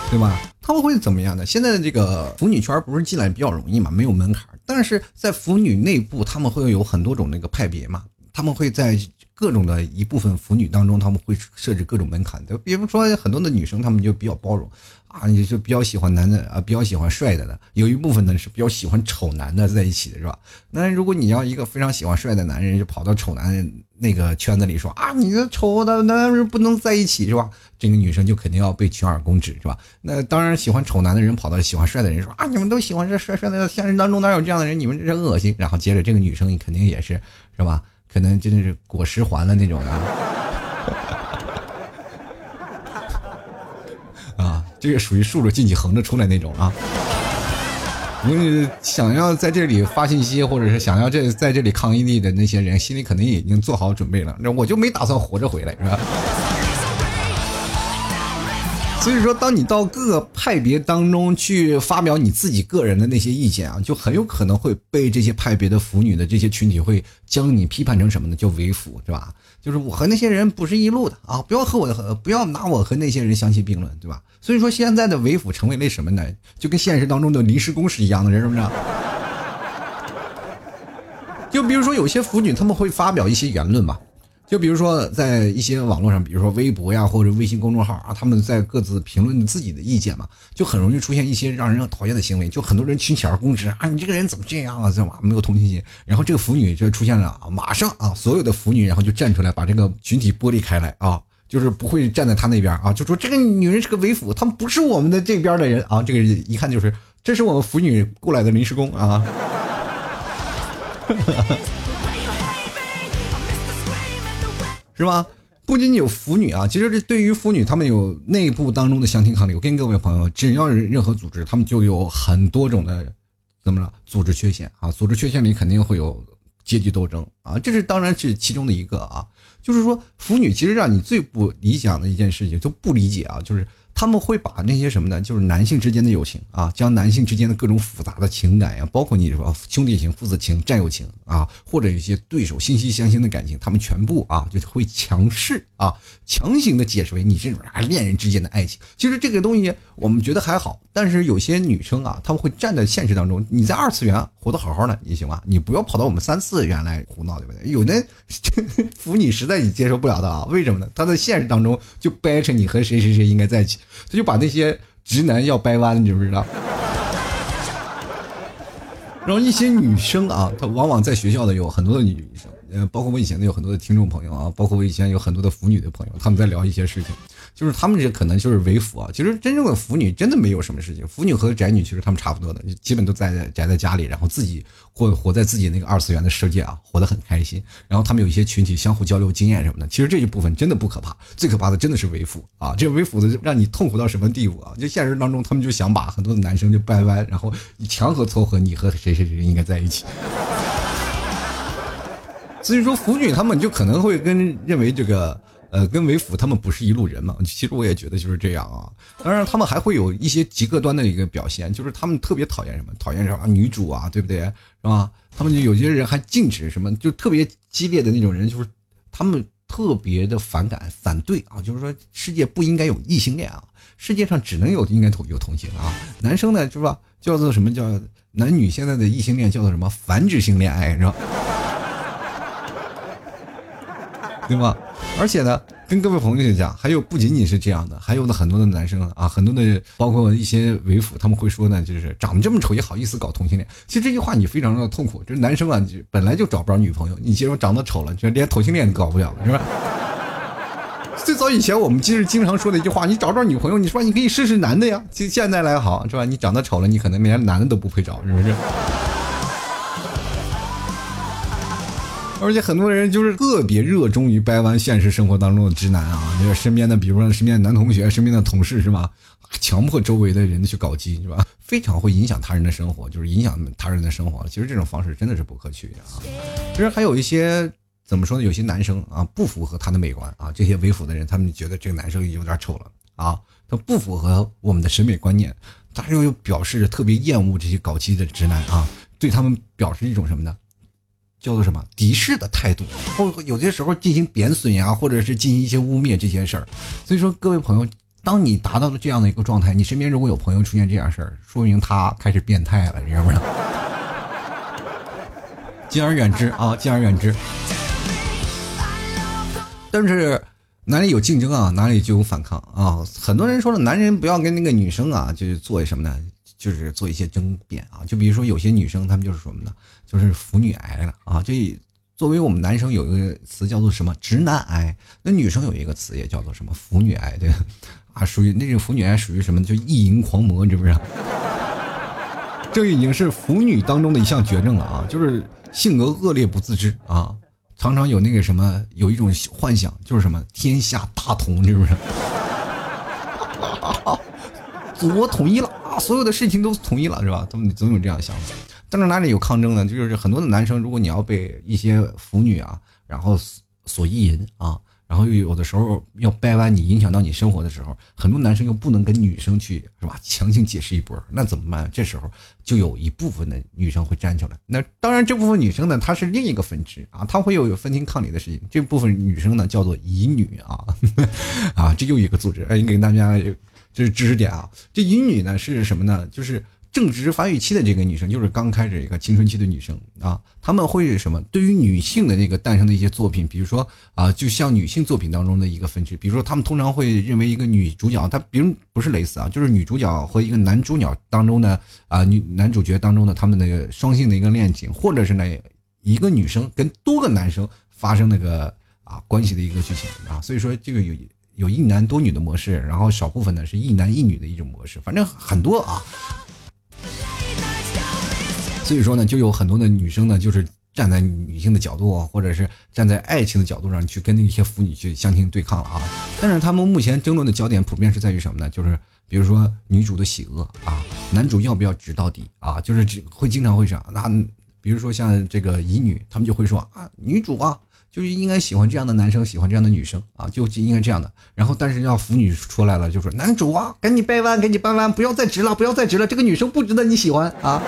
对吧？他们会怎么样呢？现在的这个腐女圈不是进来比较容易嘛，没有门槛。但是在腐女内部，他们会有很多种那个派别嘛，他们会在各种的一部分腐女当中，他们会设置各种门槛的。比如说很多的女生，她们就比较包容。啊，你就比较喜欢男的啊，比较喜欢帅的的，有一部分呢是比较喜欢丑男的在一起的，是吧？那如果你要一个非常喜欢帅的男人，就跑到丑男那个圈子里说啊，你这丑的男人不能在一起，是吧？这个女生就肯定要被群而攻之，是吧？那当然，喜欢丑男的人跑到喜欢帅的人说啊，你们都喜欢这帅帅的，现实当中哪有这样的人？你们这恶心。然后接着这个女生肯定也是，是吧？可能真的是果实还了那种的。这个属于竖着进去横着出来那种啊！我想要在这里发信息，或者是想要这在这里抗议的那些人，心里肯定已经做好准备了。那我就没打算活着回来，是吧？所以说，当你到各个派别当中去发表你自己个人的那些意见啊，就很有可能会被这些派别的腐女的这些群体会将你批判成什么呢？叫为腐，是吧？就是我和那些人不是一路的啊！不要和我和不要拿我和那些人相提并论，对吧？所以说现在的为辅成为了什么呢？就跟现实当中的临时工是一样的，人，是不是？就比如说有些腐女他们会发表一些言论嘛，就比如说在一些网络上，比如说微博呀或者微信公众号啊，他们在各自评论自己的意见嘛，就很容易出现一些让人讨厌的行为，就很多人群起而攻之啊，你这个人怎么这样啊？怎么？没有同情心，然后这个腐女就出现了，马上啊，所有的腐女然后就站出来把这个群体剥离开来啊。就是不会站在他那边啊，就说这个女人是个为辅，他们不是我们的这边的人啊。这个人一看就是，这是我们腐女过来的临时工啊，是吧？不仅仅有腐女啊，其实这对于腐女，他们有内部当中的相亲抗礼。我跟各位朋友，只要是任何组织，他们就有很多种的怎么了组织缺陷啊？组织缺陷里肯定会有阶级斗争啊，这是当然是其中的一个啊。就是说，腐女其实让你最不理想的一件事情，就不理解啊，就是。他们会把那些什么呢？就是男性之间的友情啊，将男性之间的各种复杂的情感呀，包括你说兄弟情、父子情、战友情啊，或者一些对手惺惺相惜的感情，他们全部啊，就会强势啊，强行的解释为你这种啊恋人之间的爱情。其实这个东西我们觉得还好，但是有些女生啊，他们会站在现实当中，你在二次元活得好好的，你行吗？你不要跑到我们三次元来胡闹，对不对？有的 腐女实在你接受不了的啊，为什么呢？他在现实当中就掰扯你和谁谁谁应该在一起。他就把那些直男要掰弯，你知不知道？然后一些女生啊，她往往在学校的有很多的女生，呃，包括我以前的有很多的听众朋友啊，包括我以前有很多的腐女的朋友，他们在聊一些事情。就是他们这可能就是为辅啊，其实真正的腐女真的没有什么事情，腐女和宅女其实他们差不多的，基本都在宅在家里，然后自己活活在自己那个二次元的世界啊，活得很开心。然后他们有一些群体相互交流经验什么的，其实这一部分真的不可怕，最可怕的真的是为辅啊！这为辅的让你痛苦到什么地步啊？就现实当中他们就想把很多的男生就掰弯，然后强行撮合你和谁谁谁应该在一起。所以说腐女他们就可能会跟认为这个。呃，跟为辅他们不是一路人嘛？其实我也觉得就是这样啊。当然，他们还会有一些极个端的一个表现，就是他们特别讨厌什么？讨厌什么女主啊，对不对？是吧？他们就有些人还禁止什么？就特别激烈的那种人，就是他们特别的反感、反对啊。就是说，世界不应该有异性恋啊，世界上只能有应该同有同性啊。男生呢，就是吧？叫做什么叫男女现在的异性恋叫做什么？繁殖性恋爱，是吧？对吗？而且呢，跟各位朋友讲，还有不仅仅是这样的，还有的很多的男生啊，很多的包括一些为辅，他们会说呢，就是长得这么丑也好意思搞同性恋。其实这句话你非常的痛苦，就是男生啊，本来就找不着女朋友，你结果长得丑了，就连同性恋都搞不了，是吧？最早以前我们其实经常说的一句话，你找不着女朋友，你说你可以试试男的呀。就现在来好是吧？你长得丑了，你可能连男的都不配找，是不是？而且很多人就是特别热衷于掰弯现实生活当中的直男啊，就是身边的，比如说身边的男同学、身边的同事是吧？强迫周围的人去搞基是吧？非常会影响他人的生活，就是影响他人的生活。其实这种方式真的是不可取的啊。其实还有一些怎么说呢？有些男生啊不符合他的美观啊，这些为辅的人他们觉得这个男生有点丑了啊，他不符合我们的审美观念，他又表示特别厌恶这些搞基的直男啊，对他们表示一种什么呢？叫做什么敌视的态度，或有些时候进行贬损呀，或者是进行一些污蔑这些事儿。所以说，各位朋友，当你达到了这样的一个状态，你身边如果有朋友出现这样事儿，说明他开始变态了，你知不知道？敬而远之啊，敬而远之。但是哪里有竞争啊，哪里就有反抗啊。很多人说了，男人不要跟那个女生啊，就是做什么呢？就是做一些争辩啊。就比如说有些女生，她们就是什么呢？就是腐女癌了啊！这作为我们男生有一个词叫做什么直男癌，那女生有一个词也叫做什么腐女癌，对啊，属于那种腐女癌属于什么？就意淫狂魔，你知不知道？这已经是腐女当中的一项绝症了啊！就是性格恶劣不自知啊，常常有那个什么，有一种幻想，就是什么天下大同，是不是？祖国统一了所有的事情都统一了，是吧？他们总有这样的想法。但是哪里有抗争呢？就是很多的男生，如果你要被一些腐女啊，然后所意淫啊，然后又有的时候要掰弯你，影响到你生活的时候，很多男生又不能跟女生去是吧？强行解释一波，那怎么办？这时候就有一部分的女生会站出来。那当然，这部分女生呢，她是另一个分支啊，她会有分庭抗礼的事情。这部分女生呢，叫做乙女啊，啊，这又一个组织。哎，给大家这是知识点啊。这乙女呢是什么呢？就是。正值发育期的这个女生，就是刚开始一个青春期的女生啊，他们会什么？对于女性的那个诞生的一些作品，比如说啊，就像女性作品当中的一个分支，比如说他们通常会认为一个女主角，她比如不是蕾丝啊，就是女主角和一个男主角当中的啊女男主角当中的他们那个双性的一个恋情，或者是那一个女生跟多个男生发生那个啊关系的一个剧情啊，所以说这个有有一男多女的模式，然后少部分呢是一男一女的一种模式，反正很多啊。所以说呢，就有很多的女生呢，就是站在女性的角度，或者是站在爱情的角度上去跟那些腐女去相亲对抗了啊。但是他们目前争论的焦点普遍是在于什么呢？就是比如说女主的喜恶啊，男主要不要直到底啊？就是只会经常会这样。那比如说像这个乙女，他们就会说啊，女主啊，就是应该喜欢这样的男生，喜欢这样的女生啊，就应该这样的。然后但是让腐女出来了，就说男主啊，赶紧掰弯，赶紧掰弯，不要再直了，不要再直了，这个女生不值得你喜欢啊。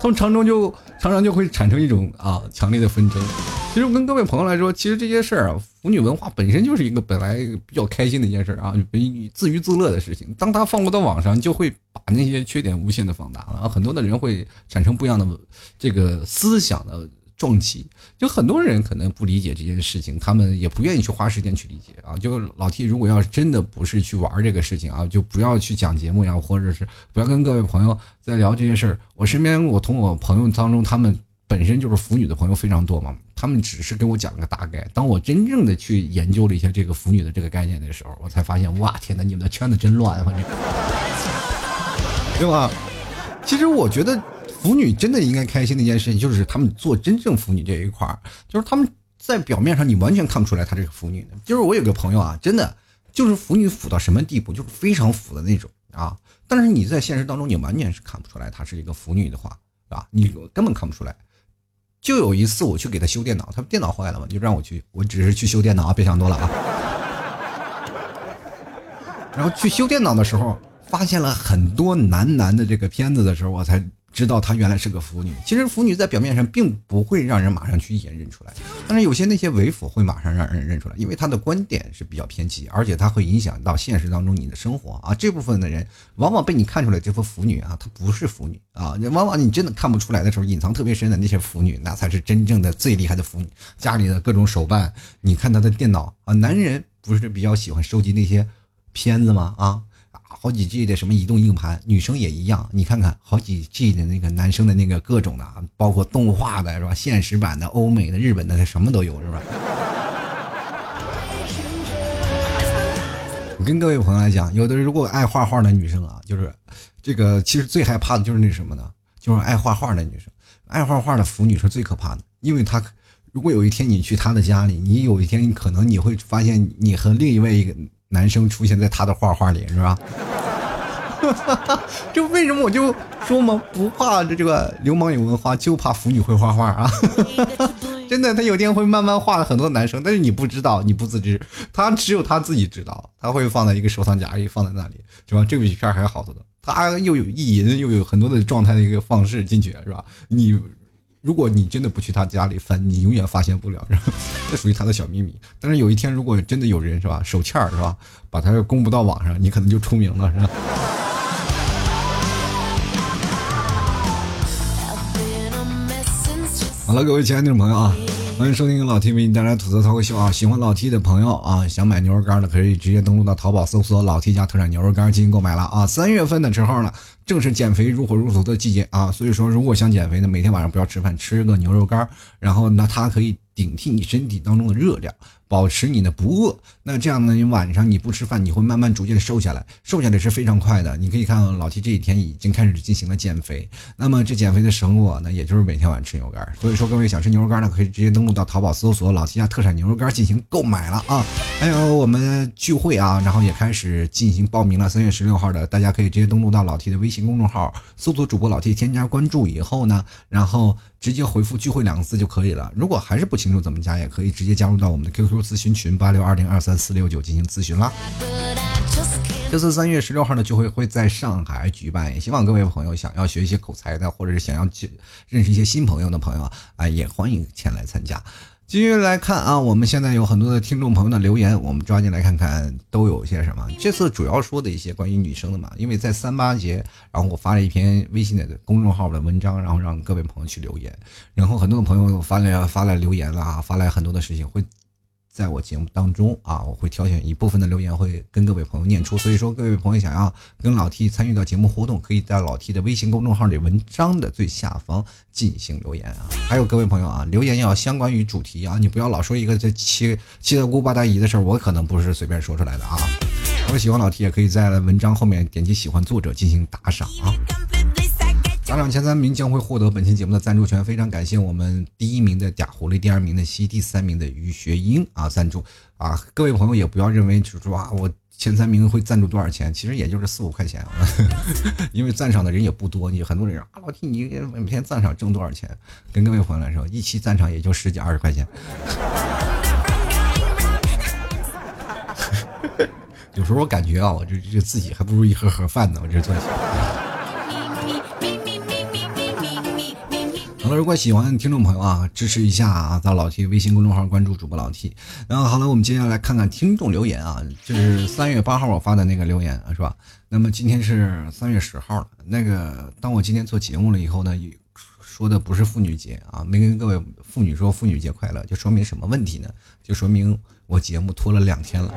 从常中就常常就会产生一种啊强烈的纷争。其实我跟各位朋友来说，其实这些事儿啊，腐女文化本身就是一个本来比较开心的一件事啊，自娱自乐的事情。当它放落到网上，就会把那些缺点无限的放大了，很多的人会产生不一样的这个思想的。撞击，就很多人可能不理解这件事情，他们也不愿意去花时间去理解啊。就老 T，如果要是真的不是去玩这个事情啊，就不要去讲节目呀，或者是不要跟各位朋友在聊这些事儿。我身边，我从我朋友当中，他们本身就是腐女的朋友非常多嘛，他们只是跟我讲个大概。当我真正的去研究了一下这个腐女的这个概念的时候，我才发现，哇，天哪，你们的圈子真乱，反正，对吧？其实我觉得。腐女真的应该开心的一件事情，就是他们做真正腐女这一块儿，就是他们在表面上你完全看不出来她这个腐女的。就是我有个朋友啊，真的就是腐女腐到什么地步，就是非常腐的那种啊。但是你在现实当中，你完全是看不出来她是一个腐女的话，啊，你根本看不出来。就有一次我去给他修电脑，他电脑坏了嘛，就让我去，我只是去修电脑啊，别想多了啊。然后去修电脑的时候，发现了很多男男的这个片子的时候，我才。知道她原来是个腐女，其实腐女在表面上并不会让人马上去一眼认出来，但是有些那些伪腐会马上让人认出来，因为她的观点是比较偏激，而且她会影响到现实当中你的生活啊。这部分的人往往被你看出来，这副腐女啊，她不是腐女啊。往往你真的看不出来的时候，隐藏特别深的那些腐女，那才是真正的最厉害的腐女。家里的各种手办，你看她的电脑啊，男人不是比较喜欢收集那些片子吗？啊。好几 G 的什么移动硬盘，女生也一样。你看看好几 G 的那个男生的那个各种的，包括动画的是吧？现实版的、欧美的、日本的，什么都有是吧？我跟各位朋友来讲，有的如果爱画画的女生啊，就是这个其实最害怕的就是那什么呢？就是爱画画的女生。爱画画的腐女是最可怕的，因为她如果有一天你去她的家里，你有一天可能你会发现你和另一位一个男生出现在她的画画里，是吧？就为什么我就说嘛，不怕这这个流氓有文化，就怕腐女会画画啊！真的，他有天会慢慢画了很多男生，但是你不知道，你不自知，他只有他自己知道，他会放在一个收藏夹里，放在那里，是吧？这个片还好多的，他又有意淫，又有很多的状态的一个方式进去，是吧？你。如果你真的不去他家里翻，你永远发现不了，这属于他的小秘密。但是有一天，如果真的有人是吧，手欠儿是吧，把他公布到网上，你可能就出名了，是吧？好了，各位亲爱的朋友啊。欢迎收听老 T 为你带来吐槽脱口秀啊！喜欢老 T 的朋友啊，想买牛肉干的可以直接登录到淘宝搜索“老 T 家特产牛肉干”进行购买了啊！三月份的时候呢，正是减肥如火如荼的季节啊，所以说如果想减肥呢，每天晚上不要吃饭，吃个牛肉干，然后呢，它可以顶替你身体当中的热量。保持你的不饿，那这样呢？你晚上你不吃饭，你会慢慢逐渐的瘦下来，瘦下来是非常快的。你可以看老 T 这几天已经开始进行了减肥，那么这减肥的成果呢，也就是每天晚上吃牛肉干。所以说，各位想吃牛肉干呢，可以直接登录到淘宝搜索“老 T 家特产牛肉干”进行购买了啊。还有我们聚会啊，然后也开始进行报名了。三月十六号的，大家可以直接登录到老 T 的微信公众号，搜索主播老 T，添加关注以后呢，然后。直接回复“聚会”两个字就可以了。如果还是不清楚怎么加，也可以直接加入到我们的 QQ 咨询群八六二零二三四六九进行咨询啦。这次三月十六号呢就会会在上海举办，也希望各位朋友想要学一些口才的，或者是想要去认识一些新朋友的朋友啊，也欢迎前来参加。继续来看啊，我们现在有很多的听众朋友的留言，我们抓紧来看看都有些什么。这次主要说的一些关于女生的嘛，因为在三八节，然后我发了一篇微信的公众号的文章，然后让各位朋友去留言，然后很多的朋友发来发来留言了啊，发来很多的事情会。在我节目当中啊，我会挑选一部分的留言，会跟各位朋友念出。所以说，各位朋友想要跟老 T 参与到节目互动，可以在老 T 的微信公众号里文章的最下方进行留言啊。还有各位朋友啊，留言要相关于主题啊，你不要老说一个这七七大姑八大姨的事儿，我可能不是随便说出来的啊。如果喜欢老 T，也可以在文章后面点击喜欢作者进行打赏啊。打赏前三名将会获得本期节目的赞助权，非常感谢我们第一名的嗲狐狸，第二名的西，第三名的于学英啊赞助啊！各位朋友也不要认为就是说啊，我前三名会赞助多少钱，其实也就是四五块钱，因为赞赏的人也不多。你很多人啊，老弟你每天赞赏挣多少钱？跟各位朋友来说，一期赞赏也就十几二十块钱。有时候我感觉啊，我这这自己还不如一盒盒饭呢，我这赚钱。好了如果喜欢听众朋友啊，支持一下啊，在老 T 微信公众号关注主播老 T。然后好了，我们接下来看看听众留言啊，这是三月八号我发的那个留言啊，是吧？那么今天是三月十号了，那个当我今天做节目了以后呢，说的不是妇女节啊，没跟各位妇女说妇女节快乐，就说明什么问题呢？就说明我节目拖了两天了。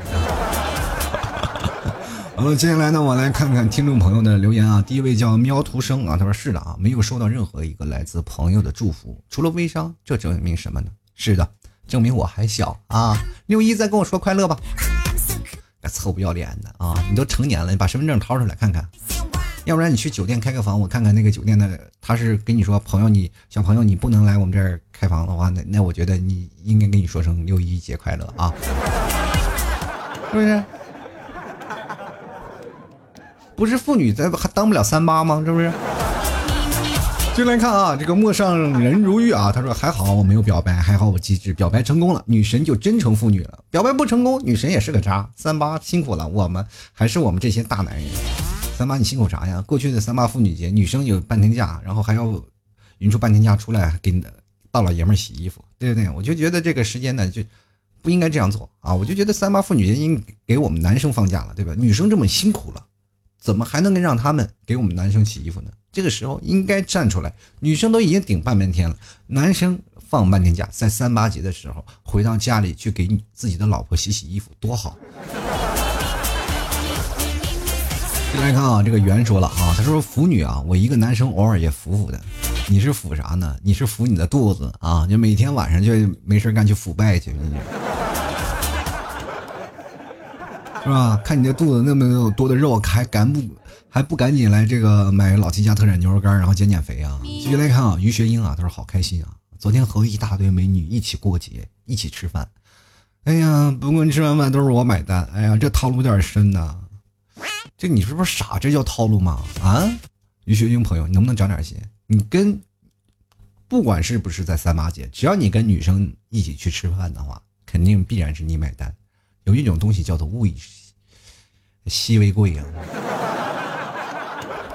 好了，接下来呢，我来看看听众朋友的留言啊。第一位叫喵图生啊，他说是的啊，没有收到任何一个来自朋友的祝福，除了微商，这证明什么呢？是的，证明我还小啊。六一再跟我说快乐吧，臭不要脸的啊！你都成年了，你把身份证掏出来看看，要不然你去酒店开个房，我看看那个酒店的，他是跟你说朋友，你小朋友你不能来我们这儿开房的话，那那我觉得你应该跟你说声六一节快乐啊，是不是？不是妇女，咱还当不了三八吗？是不是？进来看啊，这个陌上人如玉啊，他说还好我没有表白，还好我机智，表白成功了，女神就真成妇女了；表白不成功，女神也是个渣。三八辛苦了，我们还是我们这些大男人。三八你辛苦啥呀？过去的三八妇女节，女生有半天假，然后还要匀出半天假出来给你大老爷们洗衣服，对不对？我就觉得这个时间呢，就不应该这样做啊！我就觉得三八妇女节应给我们男生放假了，对吧？女生这么辛苦了。怎么还能让他们给我们男生洗衣服呢？这个时候应该站出来，女生都已经顶半边天了，男生放半天假，在三八节的时候回到家里去给你自己的老婆洗洗衣服，多好！来看啊，这个袁说了啊，他说腐女啊，我一个男生偶尔也腐腐的，你是腐啥呢？你是腐你的肚子啊，就每天晚上就没事干去腐败去。是吧？看你这肚子那么多的肉，还赶不还不赶紧来这个买老 T 家特产牛肉干，然后减减肥啊？继续来看啊，于学英啊，他说好开心啊，昨天和一大堆美女一起过节，一起吃饭。哎呀，不过吃完饭都是我买单。哎呀，这套路有点深呐。这你是不是傻？这叫套路吗？啊，于学英朋友，你能不能长点心？你跟不管是不是在三八节，只要你跟女生一起去吃饭的话，肯定必然是你买单。有一种东西叫做物以稀为贵啊。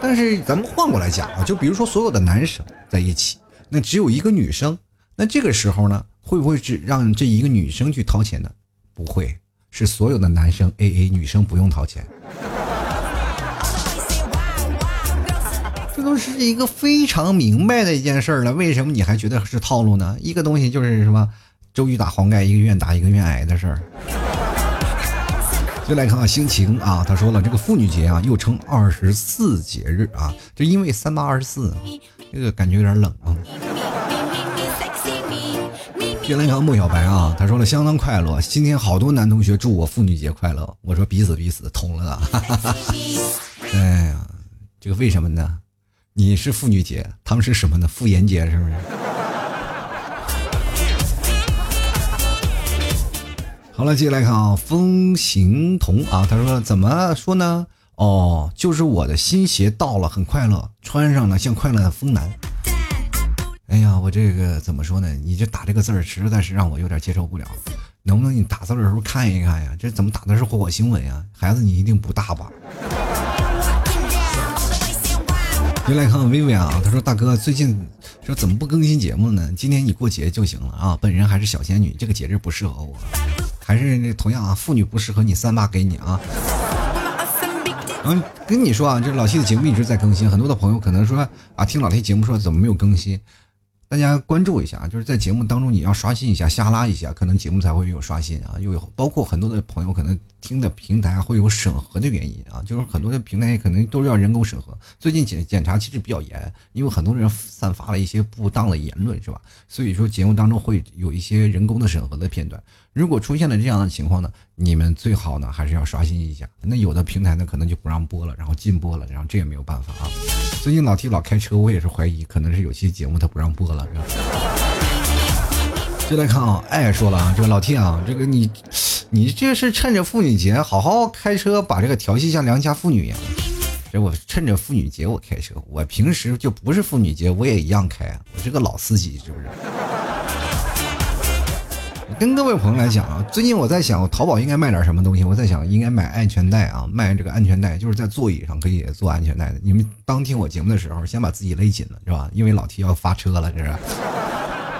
但是咱们换过来讲啊，就比如说所有的男生在一起，那只有一个女生，那这个时候呢？会不会是让这一个女生去掏钱呢？不会，是所有的男生 A A，女生不用掏钱。这都是一个非常明白的一件事了，为什么你还觉得是套路呢？一个东西就是什么，周瑜打黄盖，一个愿打一个愿挨的事儿。就来看看心情啊，他说了，这个妇女节啊，又称二十四节日啊，就因为三八二十四，这个感觉有点冷啊。原来看莫小白啊，他说了相当快乐。今天好多男同学祝我妇女节快乐，我说彼此彼此，通了啊！哎呀，这个为什么呢？你是妇女节，他们是什么呢？妇炎节是不是？好了，接下来看啊，风行童啊，他说怎么说呢？哦，就是我的新鞋到了，很快乐，穿上了像快乐的风男。哎呀，我这个怎么说呢？你这打这个字儿实在是让我有点接受不了。能不能你打字的时候看一看呀？这怎么打的是火星文呀？孩子，你一定不大吧？又来看看薇薇啊，他说：“大哥，最近说怎么不更新节目呢？今天你过节就行了啊。本人还是小仙女，这个节日不适合我，还是那同样啊，妇女不适合你，三八给你啊。”嗯，跟你说啊，这老 T 的节目一直在更新，很多的朋友可能说啊，听老 T 节目说怎么没有更新？大家关注一下啊，就是在节目当中你要刷新一下，下拉一下，可能节目才会有刷新啊。又有包括很多的朋友可能听的平台会有审核的原因啊，就是很多的平台可能都是要人工审核。最近检检查其实比较严，因为很多人散发了一些不当的言论，是吧？所以说节目当中会有一些人工的审核的片段。如果出现了这样的情况呢，你们最好呢还是要刷新一下。那有的平台呢可能就不让播了，然后禁播了，然后这也没有办法啊。最近老提老开车，我也是怀疑，可能是有些节目他不让播了。就来看啊，爱说了啊，这个老 T 啊，这个你，你这是趁着妇女节好好开车，把这个调戏像良家妇女一样。这我趁着妇女节我开车，我平时就不是妇女节我也一样开，我是个老司机，是不是？跟各位朋友来讲啊，最近我在想，淘宝应该卖点什么东西？我在想，应该买安全带啊，卖这个安全带，就是在座椅上可以做安全带的。你们当听我节目的时候，先把自己勒紧了，是吧？因为老提要发车了，这是。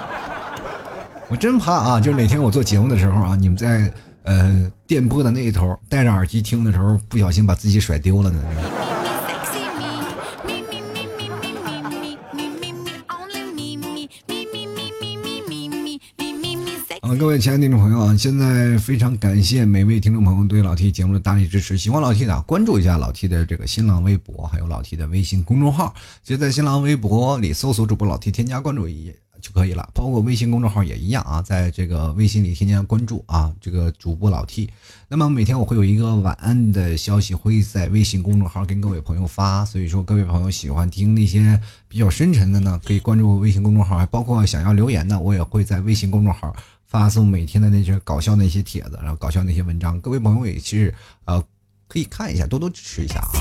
我真怕啊，就是哪天我做节目的时候啊，你们在呃电波的那一头戴着耳机听的时候，不小心把自己甩丢了呢。各位亲爱的听众朋友啊，现在非常感谢每位听众朋友对老 T 节目的大力支持。喜欢老 T 的，关注一下老 T 的这个新浪微博，还有老 T 的微信公众号。就在新浪微博里搜索主播老 T，添加关注一就可以了。包括微信公众号也一样啊，在这个微信里添加关注啊，这个主播老 T。那么每天我会有一个晚安的消息会在微信公众号跟各位朋友发，所以说各位朋友喜欢听那些比较深沉的呢，可以关注微信公众号。还包括想要留言的，我也会在微信公众号。发送每天的那些搞笑那些帖子，然后搞笑那些文章，各位朋友也其实呃可以看一下，多多支持一下啊。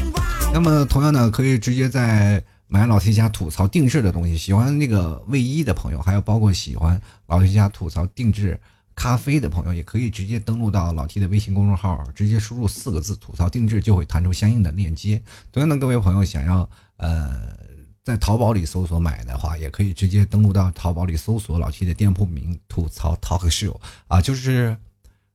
那么同样呢，可以直接在买老 T 家吐槽定制的东西，喜欢那个卫衣的朋友，还有包括喜欢老 T 家吐槽定制咖啡的朋友，也可以直接登录到老 T 的微信公众号，直接输入四个字“吐槽定制”，就会弹出相应的链接。同样的，各位朋友想要呃。在淘宝里搜索买的话，也可以直接登录到淘宝里搜索老七的店铺名“吐槽 Talk Show” 啊，就是，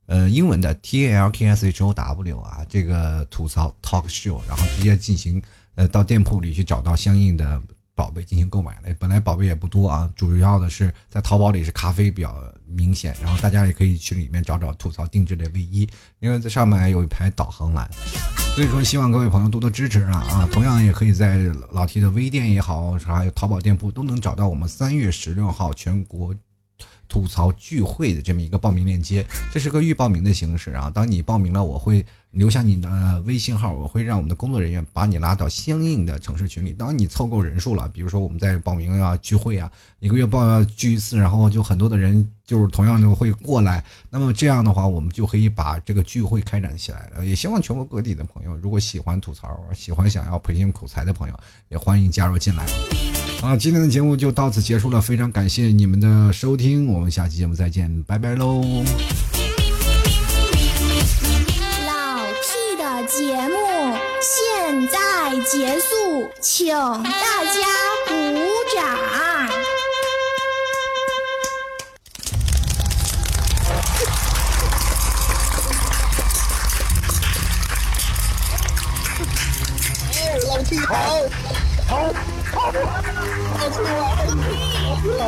呃，英文的 T A L K S H O W 啊，这个吐槽 Talk Show，然后直接进行，呃，到店铺里去找到相应的。宝贝进行购买了，本来宝贝也不多啊，主要的是在淘宝里是咖啡比较明显，然后大家也可以去里面找找吐槽定制的卫衣，因为在上面有一排导航栏，所以说希望各位朋友多多支持啊啊！同样也可以在老 T 的微店也好，还有淘宝店铺都能找到我们三月十六号全国吐槽聚会的这么一个报名链接，这是个预报名的形式啊，当你报名了，我会。留下你的微信号，我会让我们的工作人员把你拉到相应的城市群里。当你凑够人数了，比如说我们在报名啊、聚会啊，一个月报聚一次，然后就很多的人就是同样的会过来。那么这样的话，我们就可以把这个聚会开展起来了。也希望全国各地的朋友，如果喜欢吐槽、喜欢想要培训口才的朋友，也欢迎加入进来。好，今天的节目就到此结束了，非常感谢你们的收听，我们下期节目再见，拜拜喽。现在结束，请大家鼓掌。老 T 好，好，好，老 T 好，老 T 好。